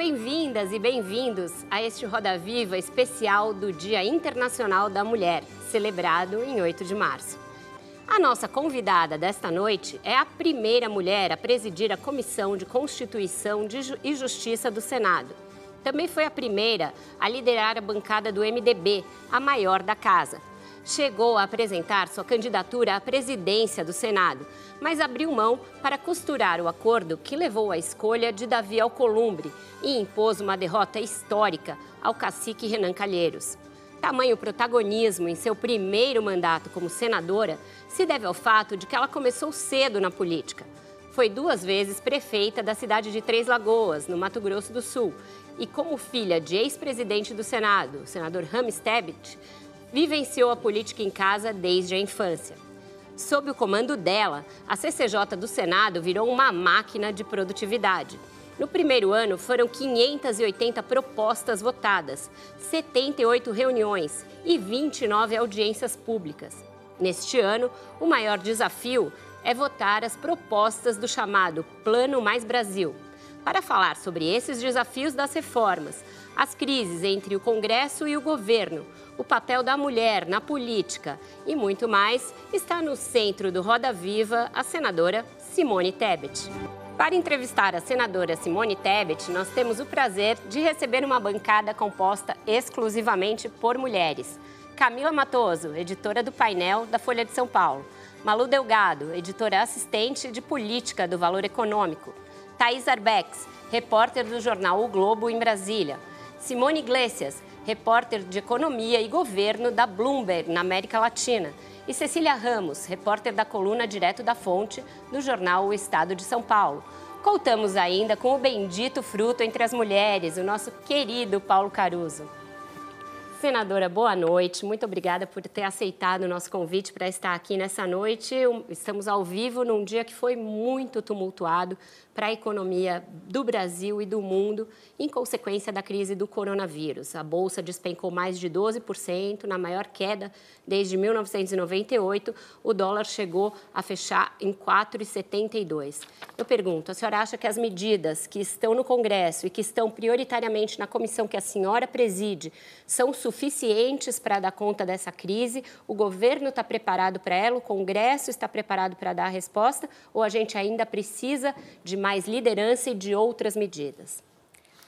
Bem-vindas e bem-vindos a este Roda Viva especial do Dia Internacional da Mulher, celebrado em 8 de março. A nossa convidada desta noite é a primeira mulher a presidir a Comissão de Constituição e Justiça do Senado. Também foi a primeira a liderar a bancada do MDB, a maior da casa chegou a apresentar sua candidatura à presidência do Senado, mas abriu mão para costurar o acordo que levou à escolha de Davi Alcolumbre e impôs uma derrota histórica ao cacique Renan Calheiros. Tamanho protagonismo em seu primeiro mandato como senadora se deve ao fato de que ela começou cedo na política. Foi duas vezes prefeita da cidade de Três Lagoas, no Mato Grosso do Sul, e como filha de ex-presidente do Senado, o senador Rames Tebet, vivenciou a política em casa desde a infância. Sob o comando dela, a CCJ do Senado virou uma máquina de produtividade. No primeiro ano, foram 580 propostas votadas, 78 reuniões e 29 audiências públicas. Neste ano, o maior desafio é votar as propostas do chamado Plano Mais Brasil. Para falar sobre esses desafios das reformas, as crises entre o Congresso e o governo, o papel da mulher na política e muito mais, está no centro do Roda Viva a senadora Simone Tebet. Para entrevistar a senadora Simone Tebet, nós temos o prazer de receber uma bancada composta exclusivamente por mulheres. Camila Matoso, editora do painel da Folha de São Paulo. Malu Delgado, editora assistente de política do Valor Econômico. Thaís Arbex, repórter do jornal O Globo em Brasília. Simone Iglesias, repórter de economia e governo da Bloomberg na América Latina, e Cecília Ramos, repórter da coluna Direto da Fonte do jornal O Estado de São Paulo. Contamos ainda com o bendito fruto entre as mulheres, o nosso querido Paulo Caruso. Senadora, boa noite. Muito obrigada por ter aceitado o nosso convite para estar aqui nessa noite. Estamos ao vivo num dia que foi muito tumultuado para a economia do Brasil e do mundo, em consequência da crise do coronavírus. A bolsa despencou mais de 12%, na maior queda desde 1998. O dólar chegou a fechar em 4,72. Eu pergunto, a senhora acha que as medidas que estão no Congresso e que estão prioritariamente na comissão que a senhora preside são suficientes para dar conta dessa crise? O governo está preparado para ela? O Congresso está preparado para dar a resposta? Ou a gente ainda precisa de mais liderança e de outras medidas?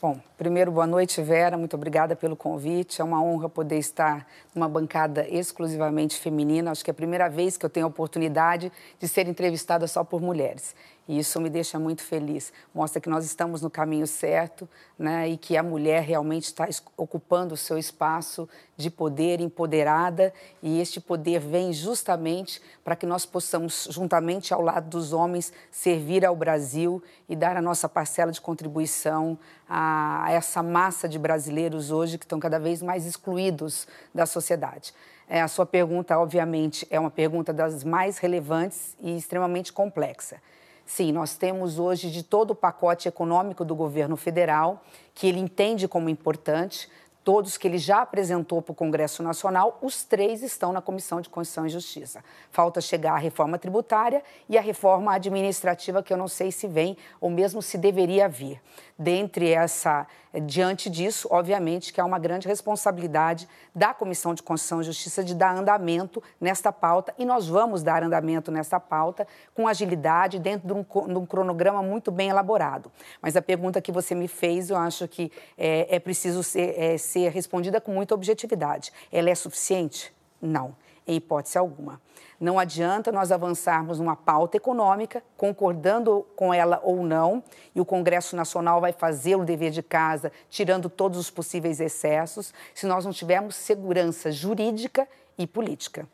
Bom, primeiro, boa noite, Vera. Muito obrigada pelo convite. É uma honra poder estar numa bancada exclusivamente feminina. Acho que é a primeira vez que eu tenho a oportunidade de ser entrevistada só por mulheres. E isso me deixa muito feliz. Mostra que nós estamos no caminho certo né, e que a mulher realmente está ocupando o seu espaço de poder, empoderada. E este poder vem justamente para que nós possamos, juntamente ao lado dos homens, servir ao Brasil e dar a nossa parcela de contribuição a essa massa de brasileiros hoje que estão cada vez mais excluídos da sociedade. É, a sua pergunta, obviamente, é uma pergunta das mais relevantes e extremamente complexa. Sim, nós temos hoje de todo o pacote econômico do governo federal, que ele entende como importante, todos que ele já apresentou para o Congresso Nacional, os três estão na Comissão de Constituição e Justiça. Falta chegar a reforma tributária e a reforma administrativa, que eu não sei se vem ou mesmo se deveria vir. Dentre essa, diante disso, obviamente que há uma grande responsabilidade da Comissão de Constituição e Justiça de dar andamento nesta pauta e nós vamos dar andamento nesta pauta com agilidade, dentro de um, de um cronograma muito bem elaborado. Mas a pergunta que você me fez, eu acho que é, é preciso ser, é, ser respondida com muita objetividade. Ela é suficiente? Não, em hipótese alguma. Não adianta nós avançarmos numa pauta econômica, concordando com ela ou não, e o Congresso Nacional vai fazer o dever de casa, tirando todos os possíveis excessos, se nós não tivermos segurança jurídica e política.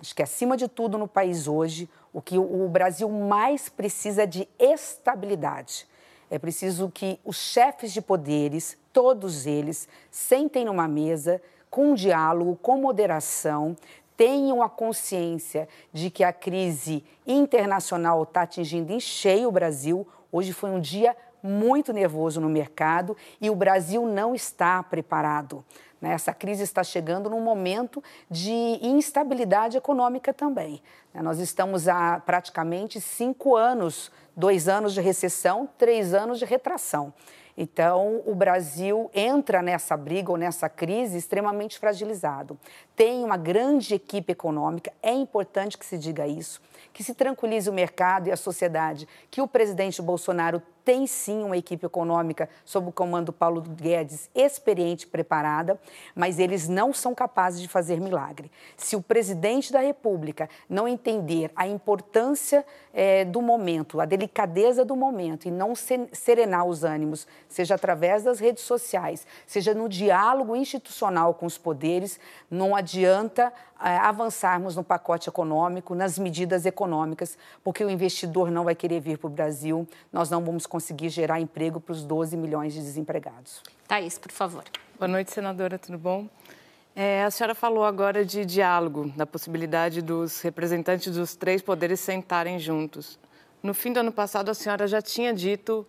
Acho que, acima de tudo, no país hoje, O que o Brasil mais precisa é de estabilidade. É preciso que os chefes de poderes, todos eles, sentem numa mesa com diálogo, com moderação, tenham a consciência de que a crise internacional está atingindo em cheio o Brasil. Hoje foi um dia muito nervoso no mercado e o Brasil não está preparado. Né? Essa crise está chegando num momento de instabilidade econômica também. Né? Nós estamos há praticamente cinco anos, dois anos de recessão, três anos de retração. Então, o Brasil entra nessa briga ou nessa crise extremamente fragilizado. Tem uma grande equipe econômica, é importante que se diga isso, que se tranquilize o mercado e a sociedade, que o presidente Bolsonaro tem sim uma equipe econômica sob o comando do Paulo Guedes experiente preparada, mas eles não são capazes de fazer milagre. Se o presidente da República não entender a importância é, do momento, a delicadeza do momento e não serenar os ânimos, seja através das redes sociais, seja no diálogo institucional com os poderes, não adianta é, avançarmos no pacote econômico, nas medidas econômicas, porque o investidor não vai querer vir para o Brasil, nós não vamos conseguir gerar emprego para os 12 milhões de desempregados. Thaís, por favor. Boa noite, senadora, tudo bom? É, a senhora falou agora de diálogo, da possibilidade dos representantes dos três poderes sentarem juntos. No fim do ano passado, a senhora já tinha dito,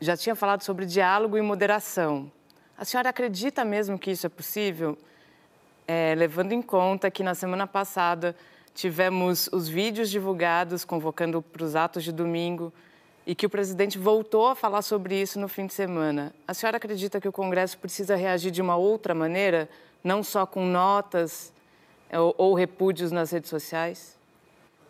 já tinha falado sobre diálogo e moderação. A senhora acredita mesmo que isso é possível? É, levando em conta que na semana passada tivemos os vídeos divulgados convocando para os atos de domingo e que o presidente voltou a falar sobre isso no fim de semana. A senhora acredita que o Congresso precisa reagir de uma outra maneira, não só com notas é, ou, ou repúdios nas redes sociais?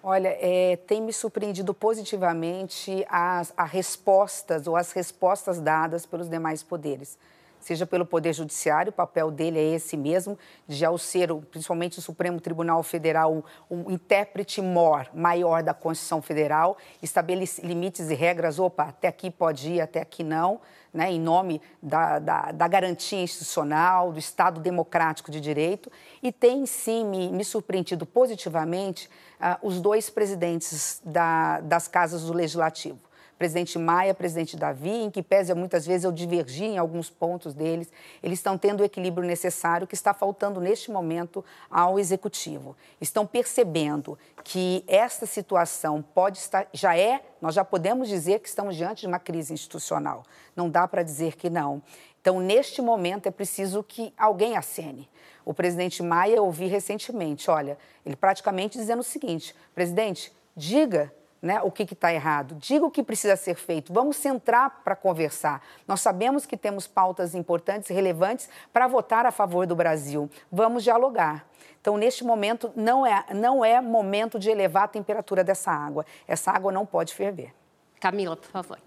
Olha, é, tem me surpreendido positivamente as, as respostas ou as respostas dadas pelos demais poderes seja pelo Poder Judiciário, o papel dele é esse mesmo, de ao ser, principalmente o Supremo Tribunal Federal, um, intérprete mor, maior da Constituição Federal, estabelece limites e regras, opa, até aqui pode ir, até aqui não, né, em nome da, da, da garantia institucional, do Estado democrático de direito, e tem sim me, me surpreendido positivamente uh, os dois presidentes da, das casas do Legislativo presidente Maia, presidente Davi, em que pese muitas vezes eu divergir em alguns pontos deles, eles estão tendo o equilíbrio necessário que está faltando neste momento ao executivo. Estão percebendo que esta situação pode estar, já é, nós já podemos dizer que estamos diante de uma crise institucional. Não dá para dizer que não. Então, neste momento, é preciso que alguém acene. O presidente Maia, eu ouvi recentemente, olha, ele praticamente dizendo o seguinte: presidente, diga né, o que está errado, diga o que precisa ser feito, vamos centrar para conversar. Nós sabemos que temos pautas importantes e relevantes para votar a favor do Brasil. Vamos dialogar. Então, neste momento, não é, não é momento de elevar a temperatura dessa água. Essa água não pode ferver. Camila, por favor.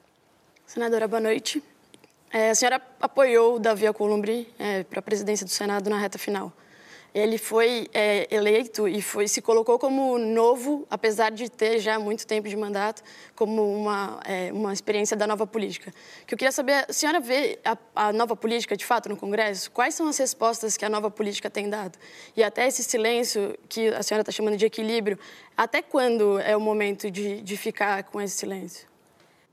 Senadora, boa noite. É, a senhora apoiou o Davi Alcolumbre é, para a presidência do Senado na reta final ele foi é, eleito e foi, se colocou como novo, apesar de ter já muito tempo de mandato, como uma, é, uma experiência da nova política. que eu queria saber, a senhora vê a, a, nova política de fato no Congresso? Quais são as respostas que a nova política tem dado? E até esse silêncio que a senhora está chamando de equilíbrio, até quando é o momento de, de ficar com esse silêncio?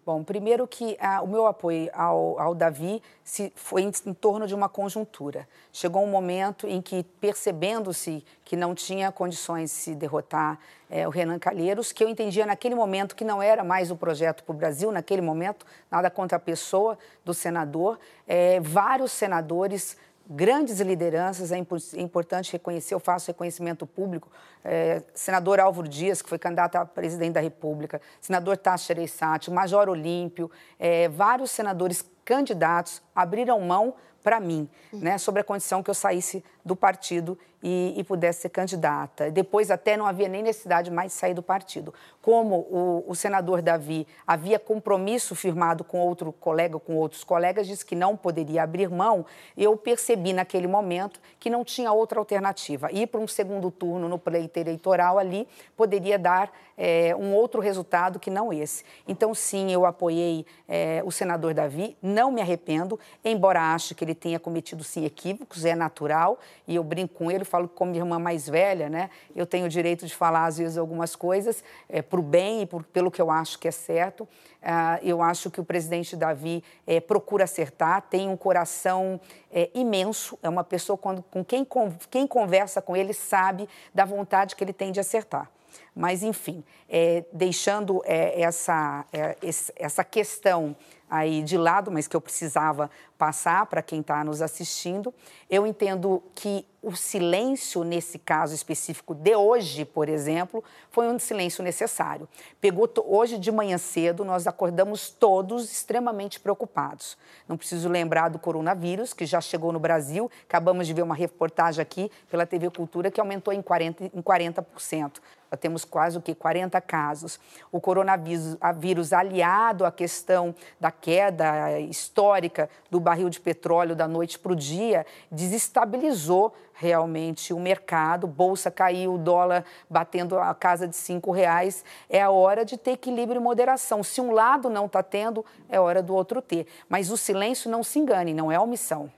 Bom, primeiro que ah, o meu apoio ao, ao Davi se, foi em, em, torno de uma conjuntura. Chegou um momento em que, percebendo-se que não tinha condições de se derrotar é, o Renan Calheiros, que eu entendia naquele momento que não era mais o projeto para o Brasil, naquele momento, nada contra a pessoa do senador, é, vários senadores grandes lideranças, é, importante reconhecer, eu faço reconhecimento público, é, senador Álvaro Dias, que foi candidato a presidente da República, senador Tasso Gereissati, Major Olímpio, é, vários senadores candidatos abriram mão para mim, né, sobre a condição que eu saísse do partido e, e, pudesse ser candidata. Depois até não havia nem necessidade mais de sair do partido. Como o, o, senador Davi havia compromisso firmado com outro colega, com outros colegas, disse que não poderia abrir mão, eu percebi naquele momento que não tinha outra alternativa. Ir para um segundo turno no pleito eleitoral ali poderia dar é, um outro resultado que não esse. Então, sim, eu apoiei é, o senador Davi, não me arrependo, embora ache que ele tenha cometido, sim, equívocos, é natural, e eu brinco com ele, falo como minha irmã mais velha, né? Eu tenho o direito de falar, às vezes, algumas coisas é, para o bem e por, pelo que eu acho que é certo. Uh, eu acho que o presidente Davi é, procura acertar, tem um coração é, imenso, é uma pessoa quando, com quem, quem conversa com ele sabe da vontade que ele tem de acertar. Mas, enfim, é, deixando é, essa, é, essa questão aí de lado, mas que eu precisava passar para quem está nos assistindo, eu entendo que o silêncio, nesse caso específico de hoje, por exemplo, foi um silêncio necessário. Pegou hoje de manhã cedo, nós acordamos todos extremamente preocupados. Não preciso lembrar do coronavírus, que já chegou no Brasil. Acabamos de ver uma reportagem aqui pela TV Cultura que aumentou em 40%. Em 40%. Nós temos quase o que 40 casos. O coronavírus aliado à questão da queda histórica do barril de petróleo da noite para o dia desestabilizou realmente o mercado, bolsa caiu, dólar batendo a casa de cinco reais. É a hora de ter equilíbrio e moderação. Se um lado não está tendo, é hora do outro ter. Mas o silêncio, não se engane, não é omissão.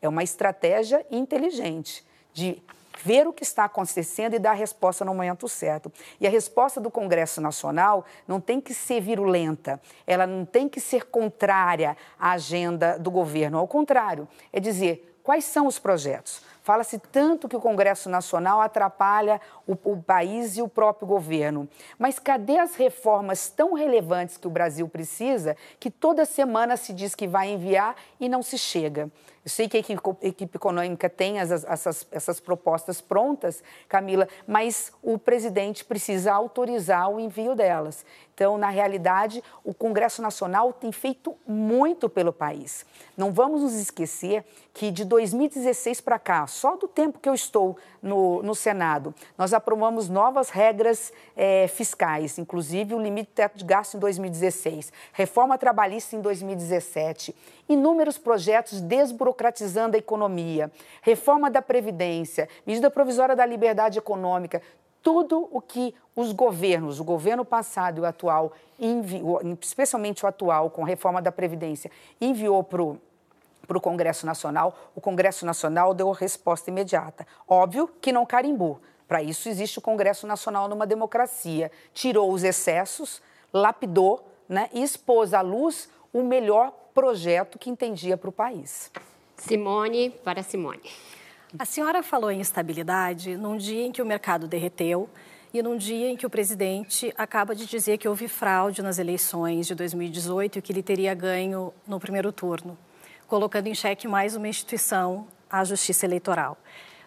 É uma estratégia inteligente de ver o que está acontecendo e dar a resposta no momento certo. E a resposta do Congresso Nacional não tem que ser virulenta, ela não tem que ser contrária à agenda do governo. Ao contrário, é dizer quais são os projetos. Fala-se tanto que o Congresso Nacional atrapalha o, o, país e o próprio governo. Mas cadê as reformas tão relevantes que o Brasil precisa, que toda semana se diz que vai enviar e não se chega? Eu sei que a equipe, a equipe econômica tem as, essas, essas propostas prontas, Camila, mas o presidente precisa autorizar o envio delas. Então, na realidade, o Congresso Nacional tem feito muito pelo país. Não vamos nos esquecer que de 2016 para cá, só do tempo que eu estou no, no Senado, nós aprovamos novas regras é, fiscais, inclusive o limite teto de gasto em 2016, reforma trabalhista em 2017, inúmeros projetos desburocratizando a economia, reforma da Previdência, medida provisória da liberdade econômica, tudo o que os governos, o governo passado e o atual, enviou, especialmente o atual, com a reforma da Previdência, enviou para o para o Congresso Nacional, o Congresso Nacional deu resposta imediata. Óbvio que não carimbou. Para isso existe o Congresso Nacional numa democracia. Tirou os excessos, lapidou né, e expôs à luz o melhor projeto que entendia para o país. Simone, para Simone. A senhora falou em estabilidade num dia em que o mercado derreteu e num dia em que o presidente acaba de dizer que houve fraude nas eleições de 2018 e que ele teria ganho no primeiro turno, colocando em xeque mais uma instituição, a Justiça Eleitoral.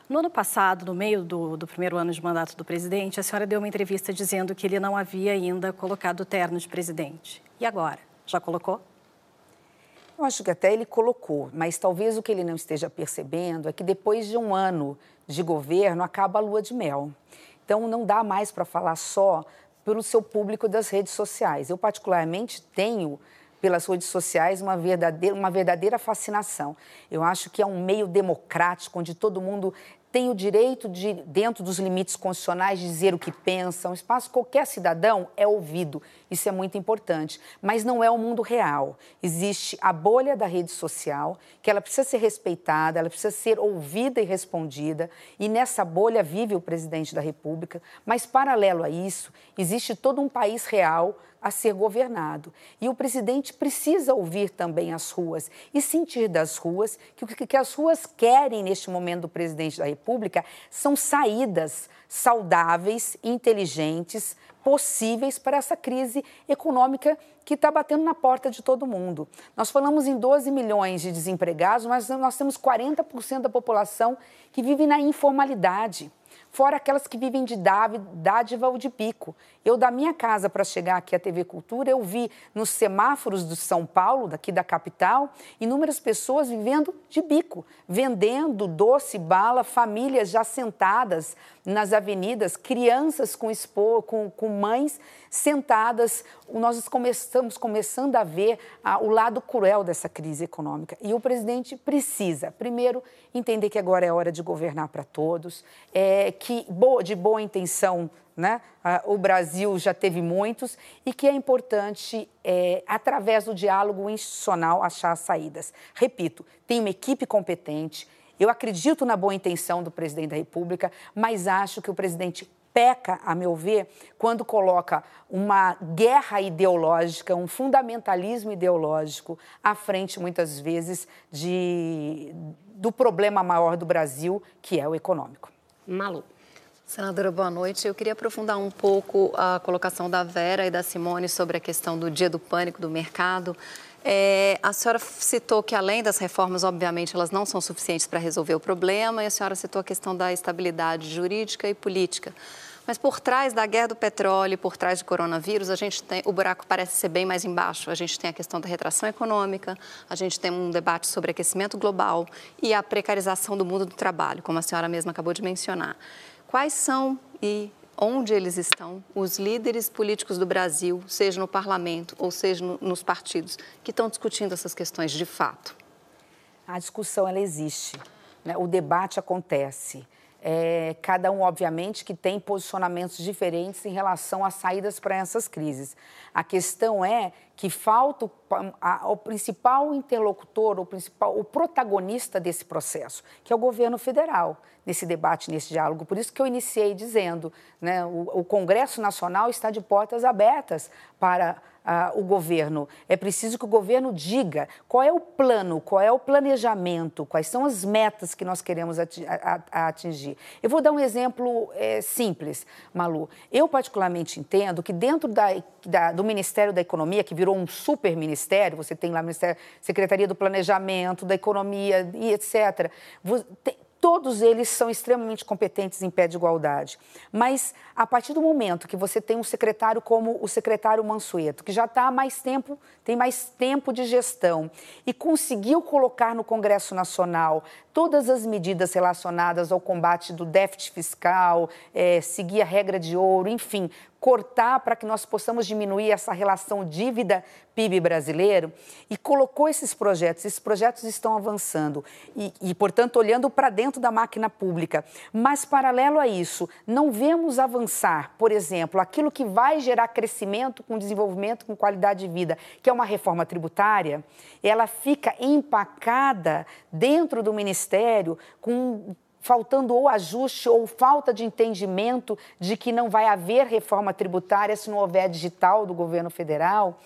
No ano passado, no meio do, do, primeiro ano de mandato do presidente, a senhora deu uma entrevista dizendo que ele não havia ainda colocado o terno de presidente. E agora? Já colocou? Eu acho que até ele colocou, mas talvez o que ele não esteja percebendo é que depois de um ano de governo acaba a lua de mel. Então não dá mais para falar só pelo seu público das redes sociais. Eu particularmente tenho pelas redes sociais uma verdadeira, uma verdadeira fascinação. Eu acho que é um meio democrático onde todo mundo tem o direito de, dentro dos limites constitucionais, dizer o que pensa. Um espaço qualquer cidadão é ouvido. Isso é muito importante. Mas não é o mundo real. Existe a bolha da rede social, que ela precisa ser respeitada, ela precisa ser ouvida e respondida. E nessa bolha vive o presidente da República. Mas, paralelo a isso, existe todo um país real a ser governado. E o presidente precisa ouvir também as ruas e sentir das ruas que o que as ruas querem neste momento do presidente da República são saídas saudáveis, inteligentes, possíveis para essa crise econômica que está batendo na porta de todo mundo. Nós falamos em 12 milhões de desempregados, mas nós temos 40% da população que vive na informalidade fora aquelas que vivem de dádiva ou de pico. Eu, da minha casa para chegar aqui à TV Cultura, eu vi nos semáforos de São Paulo, daqui da capital, inúmeras pessoas vivendo de bico, vendendo doce, bala, famílias já sentadas nas avenidas, crianças com, expo, com, com mães sentadas. Nós estamos começando a ver o lado cruel dessa crise econômica. E o presidente precisa, primeiro, entender que agora é hora de governar para todos, é, que de boa intenção né? O Brasil já teve muitos e que é importante, é, através do diálogo institucional, achar saídas. Repito, tem uma equipe competente, Eu acredito na boa intenção do presidente da República, mas acho que o presidente peca, a meu ver, quando coloca uma guerra ideológica, um fundamentalismo ideológico à frente, muitas vezes, de, do problema maior do Brasil, que é o econômico. Malu. Senadora, boa noite. Eu queria aprofundar um pouco a colocação da Vera e da Simone sobre a questão do dia do pânico do mercado. É, a senhora citou que, além das reformas, obviamente, elas não são suficientes para resolver o problema, e a senhora citou a questão da estabilidade jurídica e política. Mas por trás da guerra do petróleo, por trás do coronavírus, a gente tem, o buraco parece ser bem mais embaixo. A gente tem a questão da retração econômica, a gente tem um debate sobre aquecimento global e a precarização do mundo do trabalho, como a senhora mesma acabou de mencionar. Quais são e onde eles estão, os líderes políticos do Brasil, seja no parlamento ou seja no, nos partidos, que estão discutindo essas questões de fato? A discussão ela existe, né? o debate acontece. É, cada um, obviamente, que tem posicionamentos diferentes em relação às saídas para essas crises. A questão é que falta o, a, o, principal interlocutor, o principal, o protagonista desse processo, que é o governo federal, nesse debate, nesse diálogo. Por isso que eu iniciei dizendo, né, o, o Congresso Nacional está de portas abertas para o governo. É preciso que o governo diga qual é o plano, qual é o planejamento, quais são as metas que nós queremos atingir. Eu vou dar um exemplo é, simples, Malu. Eu, particularmente, entendo que dentro da, da, do Ministério da Economia, que virou um super ministério, você tem lá a Secretaria do Planejamento, da Economia e etc. Todos eles são extremamente competentes em pé de igualdade. Mas, a partir do momento que você tem um secretário como o secretário Mansueto, que já está mais tempo, tem mais tempo de gestão, e conseguiu colocar no Congresso Nacional todas as medidas relacionadas ao combate do déficit fiscal, é, seguir a regra de ouro, enfim, cortar para que nós possamos diminuir essa relação dívida-PIB brasileiro e colocou esses projetos. Esses projetos estão avançando e, e portanto, olhando para dentro da máquina pública. Mas, paralelo a isso, não vemos avançar, por exemplo, aquilo que vai gerar crescimento com desenvolvimento, com qualidade de vida, que é uma reforma tributária, ela fica empacada dentro do Ministério com faltando ou ajuste ou falta de entendimento de que não vai haver reforma tributária se não houver digital do governo federal,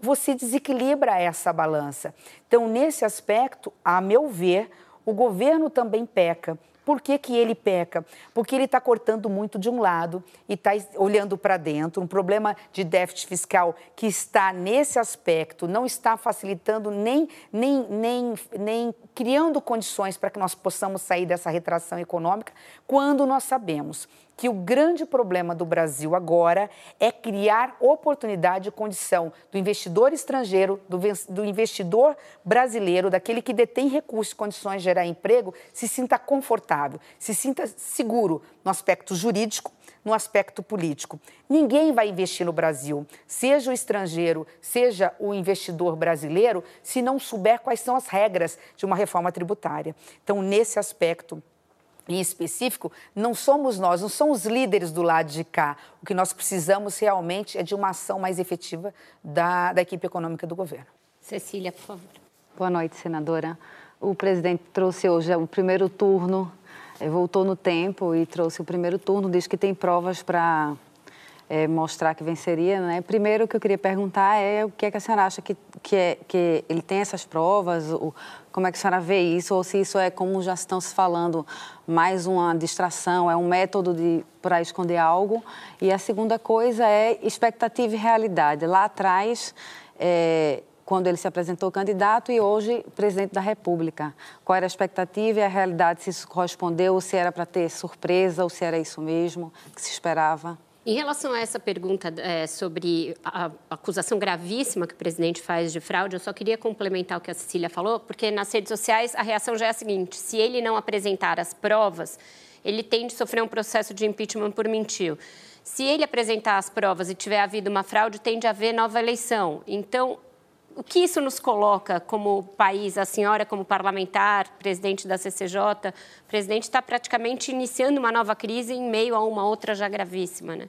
você desequilibra essa balança. Então, nesse aspecto, a meu ver, o governo também peca, por que, que ele peca? Porque ele está cortando muito de um lado e está olhando para dentro. Um problema de déficit fiscal que está nesse aspecto, não está facilitando nem, nem, nem, nem criando condições para que nós possamos sair dessa retração econômica, quando nós sabemos que o grande problema do Brasil agora é criar oportunidade e condição do investidor estrangeiro, do, do investidor brasileiro, daquele que detém recursos e condições de gerar emprego, se sinta confortável, se sinta seguro no aspecto jurídico, no aspecto político. Ninguém vai investir no Brasil, seja o estrangeiro, seja o investidor brasileiro, se não souber quais são as regras de uma reforma tributária. Então, nesse aspecto, em específico, não somos nós, não são os líderes do lado de cá. O que nós precisamos realmente é de uma ação mais efetiva da, da equipe econômica do governo. Cecília, por favor. Boa noite, senadora. O presidente trouxe hoje o primeiro turno, eh, voltou no tempo e trouxe o primeiro turno, diz que tem provas para é, mostrar que venceria. Né? Primeiro, o que eu queria perguntar é o que, é que a senhora acha que, que, é, que ele tem essas provas, o, como é que a senhora vê isso, ou se isso é, como já estão se falando, mais uma distração, é um método para esconder algo. E a segunda coisa é expectativa e realidade. Lá atrás, é, quando ele se apresentou candidato e hoje presidente da República. Qual era a expectativa e a realidade, se isso correspondeu, ou se era para ter surpresa, ou se era isso mesmo que se esperava? Em relação a essa pergunta é, sobre a acusação gravíssima que o presidente faz de fraude, eu só queria complementar o que a Cecília falou, porque nas redes sociais a reação já é a seguinte: se ele não apresentar as provas, ele tem de sofrer um processo de impeachment por mentir. Se ele apresentar as provas e tiver havido uma fraude, tem de haver nova eleição. Então, o que isso nos coloca como país? A senhora, como parlamentar, presidente da CCJ, o presidente está praticamente iniciando uma nova crise em meio a uma outra já gravíssima, né?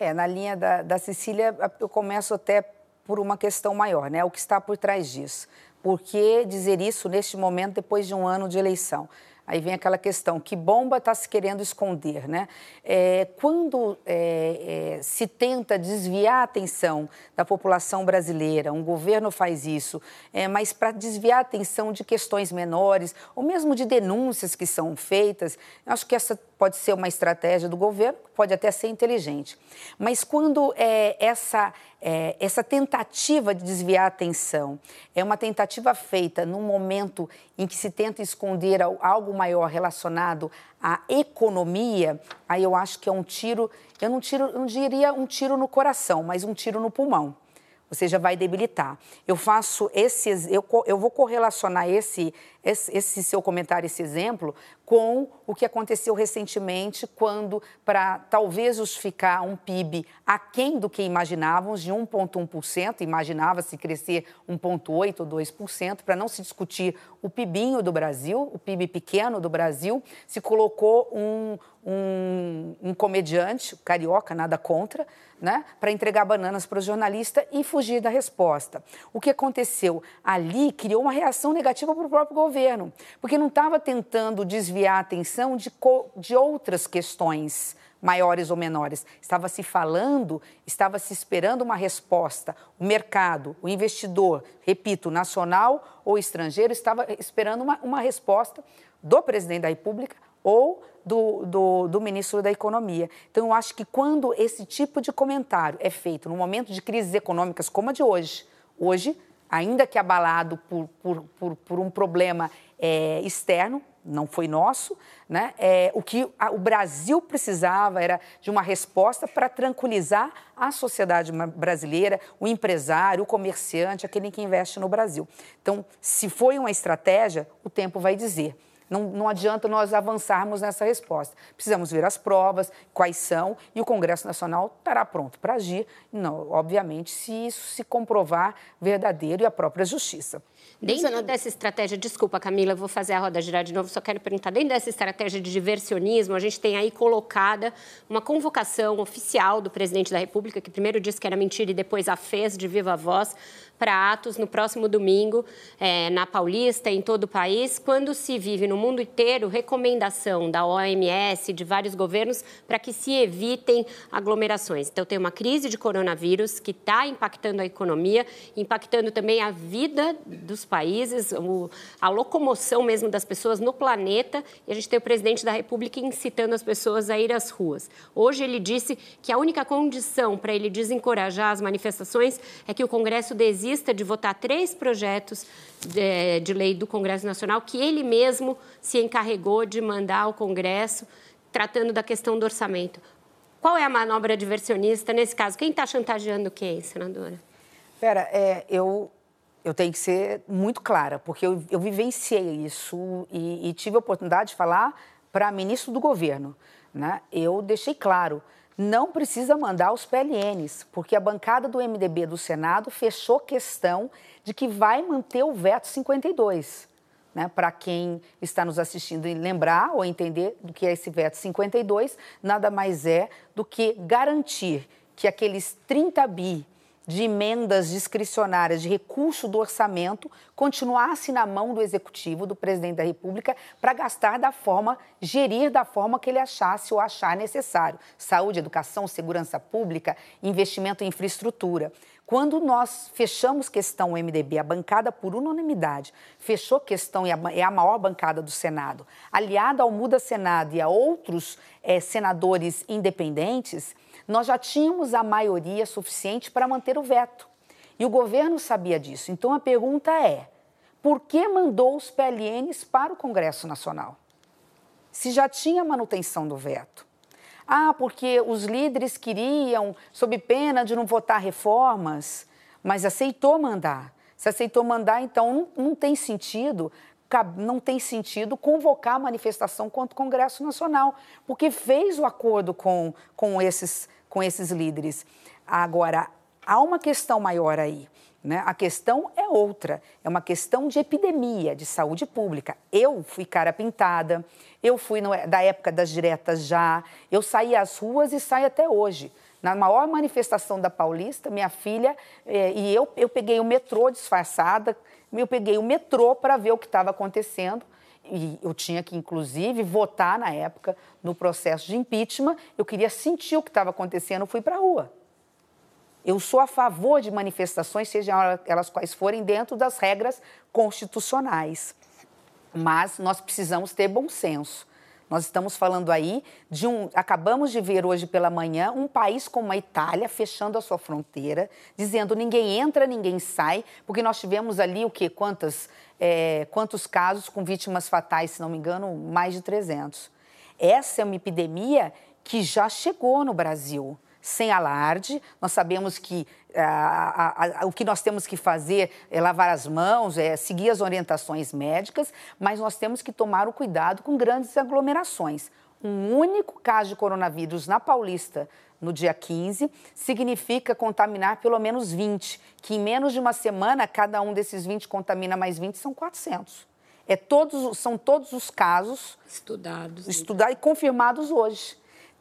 É, na linha da, da Cecília, eu começo até por uma questão maior, né? O que está por trás disso? Por que dizer isso neste momento, depois de um ano de eleição? Aí vem aquela questão, que bomba está se querendo esconder, né? É, quando é, é, se tenta desviar a atenção da população brasileira, um governo faz isso, é, mas para desviar a atenção de questões menores, ou mesmo de denúncias que são feitas, acho que essa pode ser uma estratégia do governo, pode até ser inteligente. Mas quando é, essa, é, essa tentativa de desviar a atenção é uma tentativa feita num momento em que se tenta esconder algo maior relacionado à economia, aí eu acho que é um tiro, eu não, tiro, eu não diria um tiro no coração, mas um tiro no pulmão ou seja, vai debilitar. Eu faço esses, eu, eu vou correlacionar esse, esse, esse seu comentário, esse exemplo, com o que aconteceu recentemente, quando, para talvez justificar um PIB aquém do que imaginávamos, de 1,1%, imaginava-se crescer 1,8% ou 2%, para não se discutir o PIBinho do Brasil, o PIB pequeno do Brasil, se colocou um, um, um comediante, carioca, nada contra, né, para entregar bananas para o jornalista e fugir da resposta. O que aconteceu ali criou uma reação negativa para o próprio governo, porque não estava tentando desviar a atenção de, de outras questões maiores ou menores. Estava se falando, estava se esperando uma resposta. O mercado, o investidor, repito, nacional ou estrangeiro, estava esperando uma, uma resposta do presidente da República ou do, do, do, ministro da Economia. Então, eu acho que quando esse tipo de comentário é feito no momento de crises econômicas como a de hoje, hoje, ainda que abalado por, por, por, por um problema é, externo, não foi nosso, né? É, o que a, o Brasil precisava era de uma resposta para tranquilizar a sociedade brasileira, o empresário, o comerciante, aquele que investe no Brasil. Então, se foi uma estratégia, o tempo vai dizer. Não, não adianta nós avançarmos nessa resposta. Precisamos ver as provas, quais são, e o Congresso Nacional estará pronto para agir, não, obviamente, se isso se comprovar verdadeiro e a própria justiça. Dentro dessa estratégia, desculpa, Camila, vou fazer a roda girar de novo, só quero perguntar. Dentro dessa estratégia de diversionismo, a gente tem aí colocada uma convocação oficial do presidente da República, que primeiro disse que era mentira e depois a fez de viva voz, para atos no próximo domingo, é, na Paulista, em todo o país, quando se vive no mundo inteiro recomendação da OMS, de vários governos, para que se evitem aglomerações. Então, tem uma crise de coronavírus que está impactando a economia, impactando também a vida dos países, o, a locomoção mesmo das pessoas no planeta, e a gente tem o presidente da República incitando as pessoas a ir às ruas. Hoje ele disse que a única condição para ele desencorajar as manifestações é que o Congresso desista de votar três projetos de, de lei do Congresso Nacional que ele mesmo se encarregou de mandar ao Congresso, tratando da questão do orçamento. Qual é a manobra diversionista nesse caso? Quem está chantageando quem, senadora? Pera, é, eu eu tenho que ser muito clara, porque eu, eu vivenciei isso e, e, tive a oportunidade de falar para ministro do governo. Né? Eu deixei claro, não precisa mandar os PLNs, porque a bancada do MDB do Senado fechou questão de que vai manter o veto 52. Né? Para quem está nos assistindo lembrar ou entender do que é esse veto 52, nada mais é do que garantir que aqueles 30 bi de emendas discricionárias de recurso do orçamento continuasse na mão do executivo, do presidente da República, para gastar da forma, gerir da forma que ele achasse ou achar necessário. Saúde, educação, segurança pública, investimento em infraestrutura. Quando nós fechamos questão o MDB, a bancada por unanimidade fechou questão e é a maior bancada do Senado, aliada ao Muda Senado e a outros é, senadores independentes, nós já tínhamos a maioria suficiente para manter o veto. E o governo sabia disso. Então a pergunta é: por que mandou os PLNs para o Congresso Nacional? Se já tinha manutenção do veto. Ah, porque os líderes queriam, sob pena de não votar reformas, mas aceitou mandar. Se aceitou mandar, então não, não tem sentido não tem sentido convocar manifestação contra o Congresso Nacional, porque fez o acordo com, com esses com esses líderes. Agora, há uma questão maior aí. Né? A questão é outra, é uma questão de epidemia, de saúde pública. Eu fui cara pintada, eu fui no, da época das diretas já, eu saí às ruas e saio até hoje. Na maior manifestação da Paulista, minha filha eh, e eu, eu peguei o metrô disfarçada, eu peguei o metrô para ver o que estava acontecendo e eu tinha que, inclusive, votar na época no processo de impeachment. Eu queria sentir o que estava acontecendo, fui para a rua. Eu sou a favor de manifestações, sejam elas quais forem, dentro das regras constitucionais. Mas nós precisamos ter bom senso. Nós estamos falando aí de um. Acabamos de ver hoje pela manhã um país como a Itália fechando a sua fronteira, dizendo ninguém entra, ninguém sai, porque nós tivemos ali o quê? Quantas, é, quantos casos com vítimas fatais, se não me engano, mais de 300. Essa é uma epidemia que já chegou no Brasil sem alarde. Nós sabemos que a, a, o que nós temos que fazer é lavar as mãos, é seguir as orientações médicas, mas nós temos que tomar o cuidado com grandes aglomerações. Um único caso de coronavírus na Paulista no dia 15 significa contaminar pelo menos 20, que em menos de uma semana cada um desses 20 contamina mais 20, são 400. É todos, são todos os casos estudados, estudados e confirmados hoje.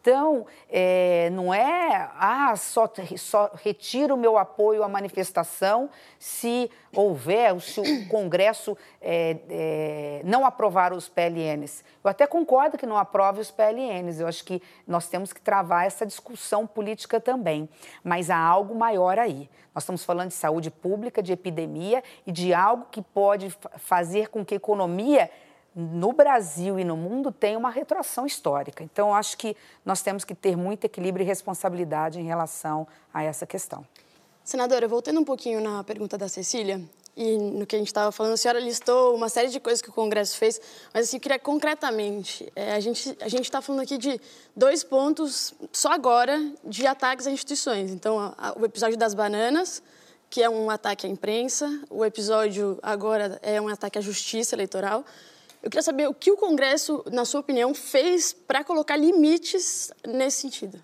Então, é, não é, ah, só, só retiro o meu apoio à manifestação se houver, se o Congresso é, é, não aprovar os PLNs. Eu até concordo que não aprove os PLNs, eu acho que nós temos que travar essa discussão política também. Mas há algo maior aí. Nós estamos falando de saúde pública, de epidemia e de algo que pode fazer com que a economia no Brasil e no mundo tem uma retroação histórica. Então, acho que nós temos que ter muito equilíbrio e responsabilidade em relação a essa questão. Senadora, voltando um pouquinho na pergunta da Cecília e no que a gente estava falando, a senhora listou uma série de coisas que o Congresso fez, mas assim, eu queria concretamente, é, a gente a está falando aqui de dois pontos, só agora, de ataques a instituições. Então, a, a, o episódio das bananas, que é um ataque à imprensa, o episódio agora é um ataque à justiça eleitoral, eu queria saber o que o Congresso, na sua opinião, fez para colocar limites nesse sentido.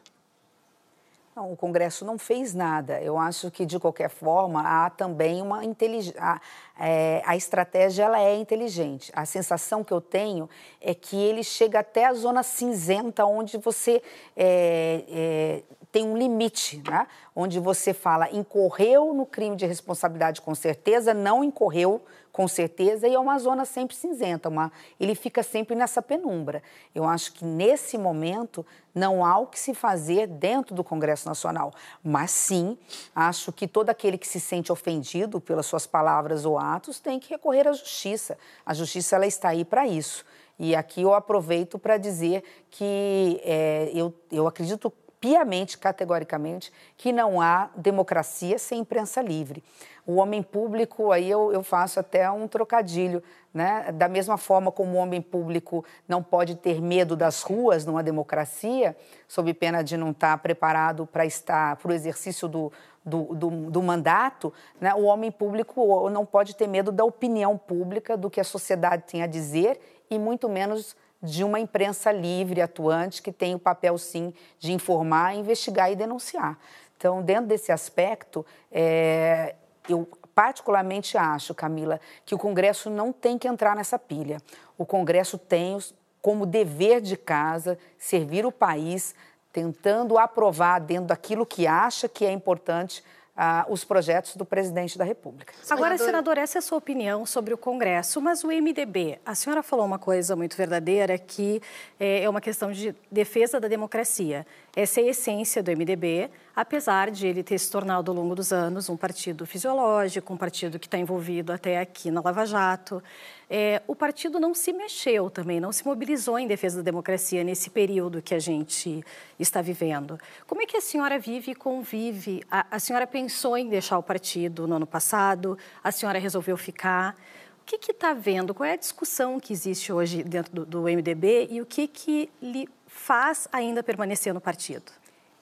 Não, o Congresso não fez nada. Eu acho que, de qualquer forma, há também uma inteligência. A, é, a estratégia ela é inteligente. A sensação que eu tenho é que ele chega até a zona cinzenta, onde você é, é, tem um limite, né? onde você fala incorreu no crime de responsabilidade com certeza, não incorreu com certeza, e é uma zona sempre cinzenta, uma, ele fica sempre nessa penumbra. Eu acho que nesse momento não há o que se fazer dentro do Congresso Nacional, mas sim acho que todo aquele que se sente ofendido pelas suas palavras ou atos tem que recorrer à justiça. A justiça ela está aí para isso. E aqui eu aproveito para dizer que é, eu, eu acredito piamente, categoricamente, que não há democracia sem imprensa livre. O homem público, aí eu, eu faço até um trocadilho, né? Da mesma forma como o homem público não pode ter medo das ruas numa democracia, sob pena de não estar preparado para estar para o exercício do, do, do, do, mandato, né? o homem público não pode ter medo da opinião pública, do que a sociedade tem a dizer e muito menos de uma imprensa livre, atuante, que tem o papel, sim, de informar, investigar e denunciar. Então, dentro desse aspecto, é, eu particularmente acho, Camila, que o Congresso não tem que entrar nessa pilha. O Congresso tem como dever de casa servir o país, tentando aprovar dentro daquilo que acha que é importante ah, os projetos do presidente da República. Agora, senador, essa é a sua opinião sobre o Congresso, mas o MDB, a senhora falou uma coisa muito verdadeira que é, é uma questão de defesa da democracia. Essa é a essência do MDB, apesar de ele ter se tornado ao longo dos anos um partido fisiológico, um partido que está envolvido até aqui na Lava Jato. É, o partido não se mexeu também, não se mobilizou em defesa da democracia nesse período que a gente está vivendo. Como é que a senhora vive e convive? A, a senhora pensou em deixar o partido no ano passado, a senhora resolveu ficar. O que está vendo? Qual é a discussão que existe hoje dentro do, do MDB e o que, que lhe faz ainda permanecer no partido?